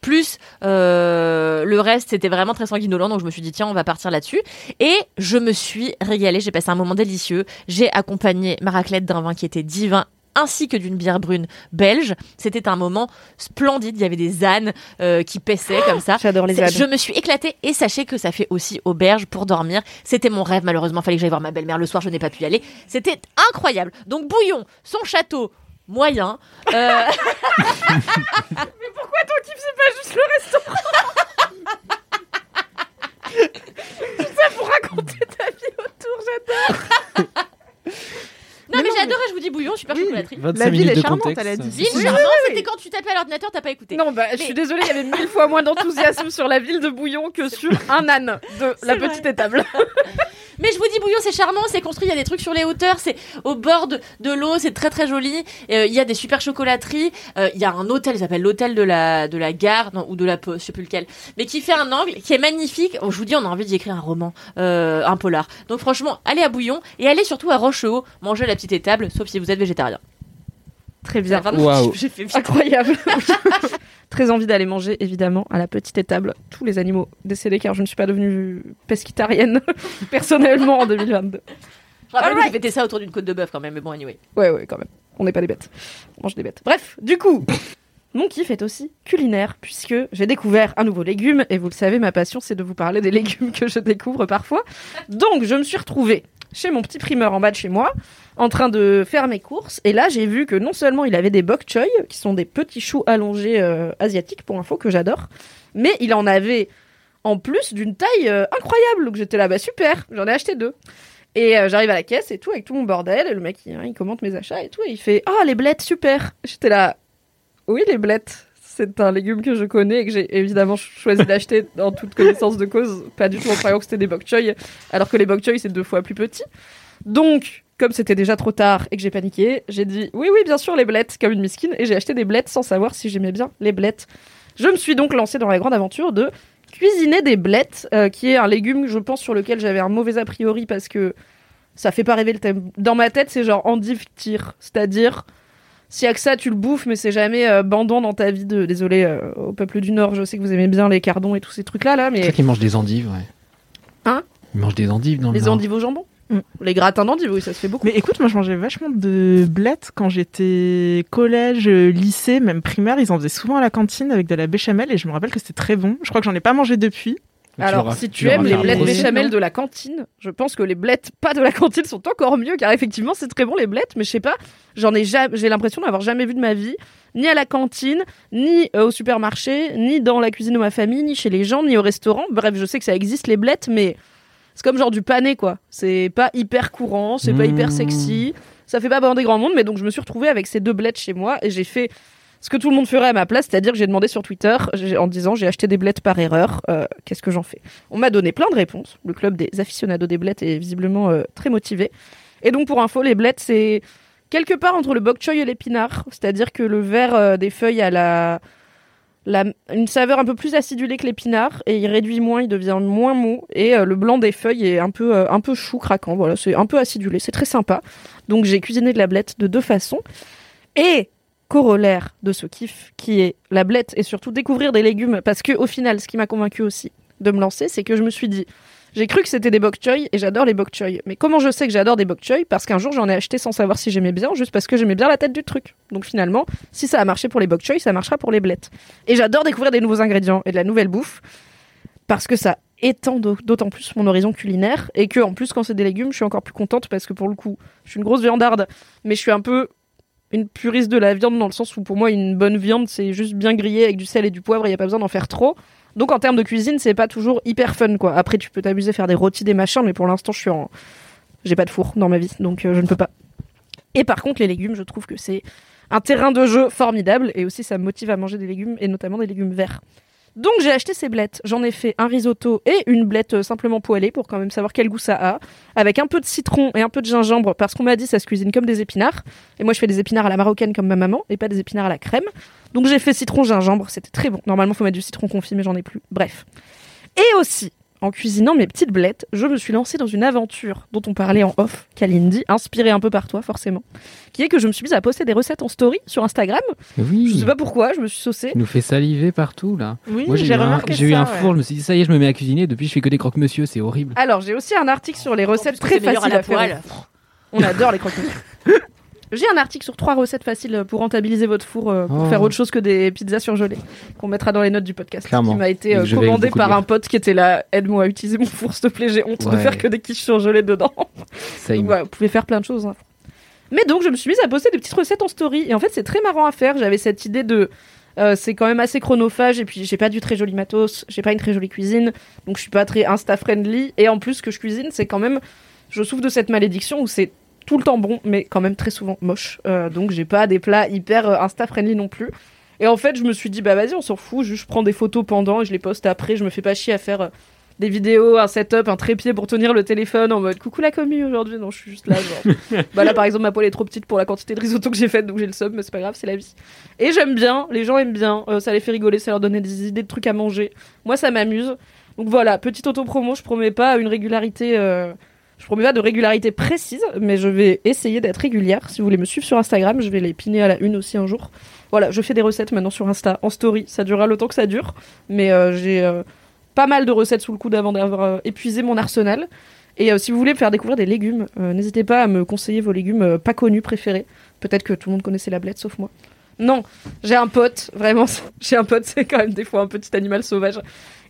Plus euh, le reste, c'était vraiment très sanguinolent, donc je me suis dit tiens, on va partir là-dessus. Et je me suis régalée, j'ai passé un moment délicieux. J'ai accompagné ma raclette d'un vin qui était divin ainsi que d'une bière brune belge. C'était un moment splendide. Il y avait des ânes euh, qui paissaient comme ça. J'adore les ânes. Je me suis éclatée et sachez que ça fait aussi auberge pour dormir. C'était mon rêve. Malheureusement, fallait que j'aille voir ma belle-mère le soir. Je n'ai pas pu y aller. C'était incroyable. Donc bouillon, son château moyen. Euh, Pourquoi ton kiff, c'est pas juste le restaurant? Tout ça pour raconter ta vie autour, j'adore. Non, mais, j'adorais, je vous dis bouillon, super chocolaterie. 25 La ville minutes est de charmante, contexte. elle a dit. Ville Oui, charmante, c'était quand tu tapais à l'ordinateur, t'as pas écouté. Non, bah, je suis désolée, il y avait mille fois moins d'enthousiasme sur la ville de Bouillon que sur un âne de la vrai. petite étable. Mais je vous dis, Bouillon, c'est charmant, c'est construit, il y a des trucs sur les hauteurs, c'est au bord de, l'eau, c'est très très joli. Euh, Il y a des super chocolateries, euh, il y a un hôtel, il s'appelle l'hôtel de la, de la gare, ou de la poste, je sais plus lequel, mais qui fait un angle, qui est magnifique. Oh, je vous dis, on a envie d'y écrire un roman, euh, un polar. Donc franchement, allez à Bouillon et allez surtout à Rochehaut, manger la petite étable, sauf si vous êtes végétarien. Très bien. Waouh. J'ai fait vite. Incroyable. Très envie d'aller manger, évidemment, à la petite étable tous les animaux décédés, car je ne suis pas devenue pesquitarienne, personnellement, en 2022. Je rappelle que Alright. j'ai ça autour d'une côte de bœuf quand même, mais bon, anyway. Ouais, ouais, quand même. On n'est pas des bêtes. On mange des bêtes. Bref, du coup, mon kiff est aussi culinaire, puisque j'ai découvert un nouveau légume, et vous le savez, ma passion, c'est de vous parler des légumes que je découvre parfois. Donc, je me suis retrouvée chez mon petit primeur en bas de chez moi, en train de faire mes courses, et là, j'ai vu que non seulement il avait des bok choy, qui sont des petits choux allongés euh, asiatiques, pour info, que j'adore, mais il en avait en plus d'une taille euh, incroyable, donc j'étais là, bah super, j'en ai acheté deux. Et euh, j'arrive à la caisse et tout, avec tout mon bordel. Et le mec, il, hein, il commente mes achats et tout. Et il fait Ah, les blettes, super J'étais là Oui, les blettes. C'est un légume que je connais et que j'ai évidemment choisi d'acheter en toute connaissance de cause. Pas du tout en croyant que c'était des bok choy, alors que les bok choy, c'est deux fois plus petit. Donc, comme c'était déjà trop tard et que j'ai paniqué, j'ai dit Oui, oui, bien sûr, les blettes, comme une miskine. Et j'ai acheté des blettes sans savoir si j'aimais bien les blettes. Je me suis donc lancée dans la grande aventure de cuisiner des blettes, euh, qui est un légume, je pense, sur lequel j'avais un mauvais a priori parce que ça fait pas rêver le thème. Dans ma tête, c'est genre endive tire, c'est-à-dire si y a que ça, tu le bouffes, mais c'est jamais euh, bandant dans ta vie de. Désolé euh, au peuple du Nord, je sais que vous aimez bien les cardons et tous ces trucs-là, là, C'est mais vrai qu'ils mangent des endives, ouais. Hein? Ils mangent des endives dans le les Nord. endives au jambon, Mm. les gratins d'endives, oui, ça se fait beaucoup. Mais écoute, moi je mangeais vachement de blettes quand j'étais collège, euh, lycée, même primaire. Ils en faisaient souvent à la cantine avec de la béchamel et je me rappelle que c'était très bon. Je crois que j'en ai pas mangé depuis. Alors, si tu aimes les blettes béchamel de la cantine, je pense que les blettes pas de la cantine sont encore mieux, car effectivement, c'est très bon les blettes, mais je sais pas, j'en ai jamais, j'ai l'impression d'avoir jamais vu de ma vie, ni à la cantine, ni euh, au supermarché, ni dans la cuisine de ma famille, ni chez les gens, ni au restaurant. Bref, je sais que ça existe les blettes, mais c'est comme genre du pané, quoi. C'est pas hyper courant, c'est pas Mmh. hyper sexy, ça fait pas bander grand monde, mais donc je me suis retrouvée avec ces deux blettes chez moi, et j'ai fait ce que tout le monde ferait à ma place, c'est-à-dire que j'ai demandé sur Twitter en disant j'ai acheté des blettes par erreur, euh, qu'est-ce que j'en fais? On m'a donné plein de réponses. Le club des aficionados des blettes est visiblement euh, très motivé. Et donc pour info, les blettes c'est quelque part entre le bok choy et l'épinard, c'est-à-dire que le vert euh, des feuilles a la, une saveur un peu plus acidulée que l'épinard et il réduit moins, il devient moins mou et le blanc des feuilles est un peu un peu chou craquant. Voilà, c'est un peu acidulé, c'est très sympa. Donc j'ai cuisiné de la blette de deux façons et corollaire de ce kiff qui est la blette et surtout découvrir des légumes. Parce que au final ce qui m'a convaincu aussi de me lancer c'est que je me suis dit j'ai cru que c'était des bok choy et j'adore les bok choy. Mais comment je sais que j'adore des bok choy? Parce qu'un jour j'en ai acheté sans savoir si j'aimais bien juste parce que j'aimais bien la tête du truc. Donc finalement si ça a marché pour les bok choy ça marchera pour les blettes. Et j'adore découvrir des nouveaux ingrédients et de la nouvelle bouffe parce que ça étend d'au- d'autant plus mon horizon culinaire. Et que en plus quand c'est des légumes je suis encore plus contente parce que pour le coup je suis une grosse viandarde. Mais je suis un peu une puriste de la viande dans le sens où pour moi une bonne viande c'est juste bien grillé avec du sel et du poivre, il y a pas besoin d'en faire trop. Donc en termes de cuisine, c'est pas toujours hyper fun quoi. Après tu peux t'amuser faire des rôtis des machins mais pour l'instant je suis en j'ai pas de four dans ma vie donc euh, je ne peux pas. Et par contre les légumes, je trouve que c'est un terrain de jeu formidable et aussi ça me motive à manger des légumes et notamment des légumes verts. Donc j'ai acheté ces blettes. J'en ai fait un risotto et une blette euh, simplement poêlée pour quand même savoir quel goût ça a, avec un peu de citron et un peu de gingembre parce qu'on m'a dit ça se cuisine comme des épinards. Et moi je fais des épinards à la marocaine comme ma maman et pas des épinards à la crème. Donc j'ai fait citron gingembre, c'était très bon. Normalement faut mettre du citron confit mais j'en ai plus. Bref. Et aussi, en cuisinant mes petites blettes, je me suis lancée dans une aventure dont on parlait en off, Kalindi, inspirée un peu par toi forcément, qui est que je me suis mise à poster des recettes en story sur Instagram. Oui. Je sais pas pourquoi, je me suis saucée. Il nous fait saliver partout là. Oui, Moi j'ai eu, un, remarqué j'ai eu un ouais. four, je me suis dit ça y est, je me mets à cuisiner. Depuis je fais que des croque-monsieur, c'est horrible. Alors j'ai aussi un article sur les recettes très faciles à la à faire. On adore les croque J'ai un article sur trois recettes faciles pour rentabiliser votre four euh, pour Oh. faire autre chose que des pizzas surgelées qu'on mettra dans les notes du podcast Clairement. qui m'a été euh, commandé par un pote qui était là aide-moi à utiliser mon four s'il te plaît j'ai honte de faire que des quiches surgelées dedans Ça Donc voilà, vous pouvez faire plein de choses. hein. Mais donc, je me suis mise à poster des petites recettes en story. Et en fait, c'est très marrant à faire. J'avais cette idée de. euh, c'est quand même assez chronophage. Et puis, j'ai pas du très joli matos. J'ai pas une très jolie cuisine. Donc, je suis pas très Insta-friendly. Et en plus, ce que je cuisine, c'est quand même. Je souffre de cette malédiction où c'est tout le temps bon, mais quand même très souvent moche. Euh, donc, j'ai pas des plats hyper euh, Insta-friendly non plus. Et en fait, je me suis dit, bah vas-y, on s'en fout. Juste, je prends des photos pendant et je les poste après. Je me fais pas chier à faire. euh, des vidéos, un setup, un trépied pour tenir le téléphone en mode coucou la commu aujourd'hui. Non, je suis juste là. Genre. bah là, par exemple, ma poêle est trop petite pour la quantité de risotto que j'ai faite, donc j'ai le somme, mais c'est pas grave, c'est la vie. Et j'aime bien, les gens aiment bien, ça les fait rigoler, ça leur donne des idées de trucs à manger. Moi, ça m'amuse. Donc voilà, petite auto-promo, je promets pas une régularité. Je promets pas de régularité précise, mais je vais essayer d'être régulière. Si vous voulez me suivre sur Instagram, je vais les piner à la une aussi un jour. Voilà, je fais des recettes maintenant sur Insta, en story. Ça durera le temps que ça dure, mais euh, j'ai euh, pas mal de recettes sous le coude avant d'avoir euh, épuisé mon arsenal. Et si vous voulez me faire découvrir des légumes, n'hésitez pas à me conseiller vos légumes pas connus préférés. Peut-être que tout le monde connaissait la blette sauf moi. Non, j'ai un pote, vraiment, j'ai un pote, c'est quand même des fois un petit animal sauvage.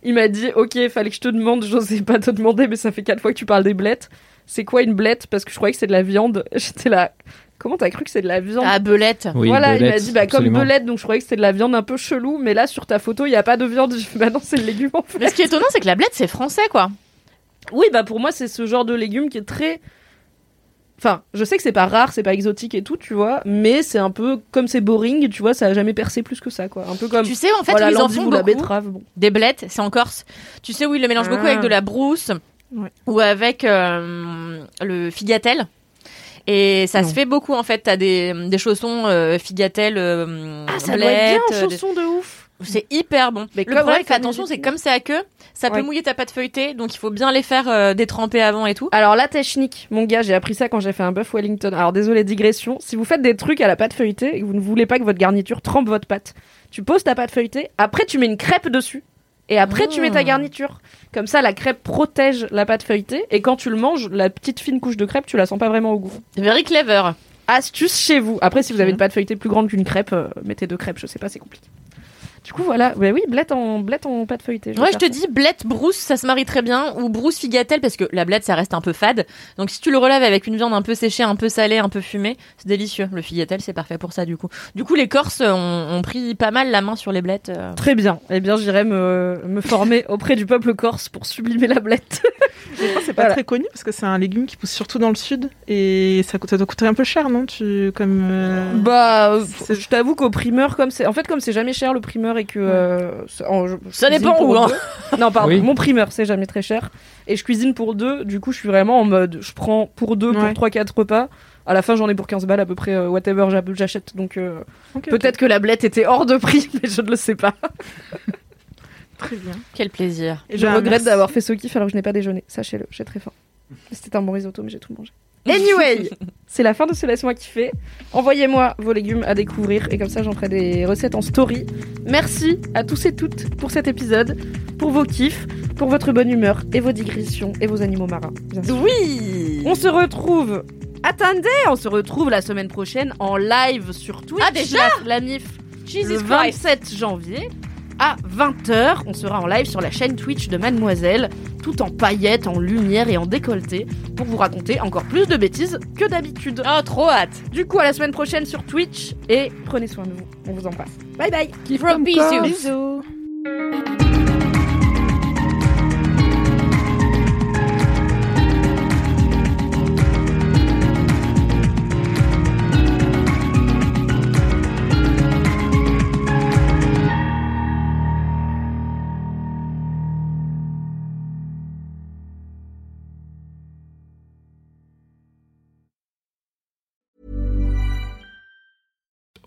Il m'a dit, ok, fallait que je te demande, j'osais pas te demander, mais ça fait quatre fois que tu parles des blettes. C'est quoi une blette? Parce que je croyais que c'est de la viande. J'étais là, comment t'as cru que c'est de la viande? Ah, belette. Oui, voilà, il m'a dit bah comme belette, donc je croyais que c'était de la viande un peu chelou, mais là sur ta photo il y a pas de viande. Fait bah non c'est le légume en fait. Mais ce qui est étonnant, c'est que la blette, c'est français, quoi. Oui bah pour moi c'est ce genre de légume qui est très, enfin je sais que c'est pas rare, c'est pas exotique et tout tu vois, mais c'est un peu comme c'est boring, tu vois, ça a jamais percé plus que ça quoi, un peu comme Tu sais, en fait, voilà où ils en font la beaucoup. betterave. Bon. Des blettes, c'est en Corse. Tu sais où ils le mélangent beaucoup Ah. avec de la brousse Ouais. ou avec euh, le figatel? Et ça Non. se fait beaucoup en fait. T'as des, des chaussons euh, figatel, euh, Ah ça doit être bien blettes, en euh, des- chaussons de ouf. C'est hyper bon. Mais le problème, fais attention, c'est comme c'est à queue, ça peut mouiller ta pâte feuilletée, donc il faut bien les faire euh, détremper avant et tout. Alors la technique, mon gars, j'ai appris ça quand j'ai fait un bœuf Wellington. Alors désolé digression, si vous faites des trucs à la pâte feuilletée et que vous ne voulez pas que votre garniture trempe votre pâte, tu poses ta pâte feuilletée, après tu mets une crêpe dessus. Et après, tu mets ta garniture. Comme ça, la crêpe protège la pâte feuilletée. Et quand tu le manges, la petite fine couche de crêpe, tu la sens pas vraiment au goût. Very clever. Astuce chez vous. Après, si vous avez une pâte feuilletée plus grande qu'une crêpe, euh, mettez deux crêpes. Je sais pas, c'est compliqué. Du coup, voilà. Ouais, oui, blette en, blette en pâte feuilletée. Ouais, je te ça. dis, blette, brousse, ça se marie très bien. Ou brousse, figatel, parce que la blette, ça reste un peu fade. Donc si tu le relèves avec une viande un peu séchée, un peu salée, un peu fumée, c'est délicieux. Le figatel, c'est parfait pour ça, du coup. Du coup, les Corses ont, ont pris pas mal la main sur les blettes. euh. Très bien. Eh bien, j'irai me, me former auprès du peuple corse pour sublimer la blette. Je crois que c'est pas Voilà. très connu parce que c'est un légume qui pousse surtout dans le sud et ça, ça doit coûter un peu cher, non? Tu comme euh, Bah, je t'avoue qu'au primeur, comme c'est, en fait, comme c'est jamais cher le primeur et que euh, c'est- en- je- je Ça cuisine dépend pour où, hein. deux. Non, pardon, Oui. mon primeur c'est jamais très cher et je cuisine pour deux. Du coup, je suis vraiment en mode, je prends pour deux, pour trois, quatre repas. À la fin, j'en ai pour 15 balles à peu près, euh, whatever j'a- j'achète. Donc, euh, peut-être que la blette était hors de prix, mais je ne le sais pas. très bien. Quel plaisir. Et je Bah, regrette merci. d'avoir fait ce kiff alors que je n'ai pas déjeuné. Sachez-le, j'ai très faim. C'était un bon risotto, mais j'ai tout mangé. Anyway, c'est la fin de ce laisse-moi kiffer. Envoyez-moi vos légumes à découvrir et comme ça j'en ferai des recettes en story. Merci à tous et toutes pour cet épisode, pour vos kiffs, pour votre bonne humeur et vos digressions et vos animaux marins. bien sûr. Oui On se retrouve. Attendez, on se retrouve la semaine prochaine en live sur Twitch. Ah, déjà la, la MIF Jesus le Christ 27 janvier à 20h. On sera en live sur la chaîne Twitch de Mademoiselle, tout en paillettes, en lumière et en décolleté, pour vous raconter encore plus de bêtises que d'habitude. Oh, trop hâte Du coup, à la semaine prochaine sur Twitch et prenez soin de vous. On vous embrasse. Bye bye. From Bisous.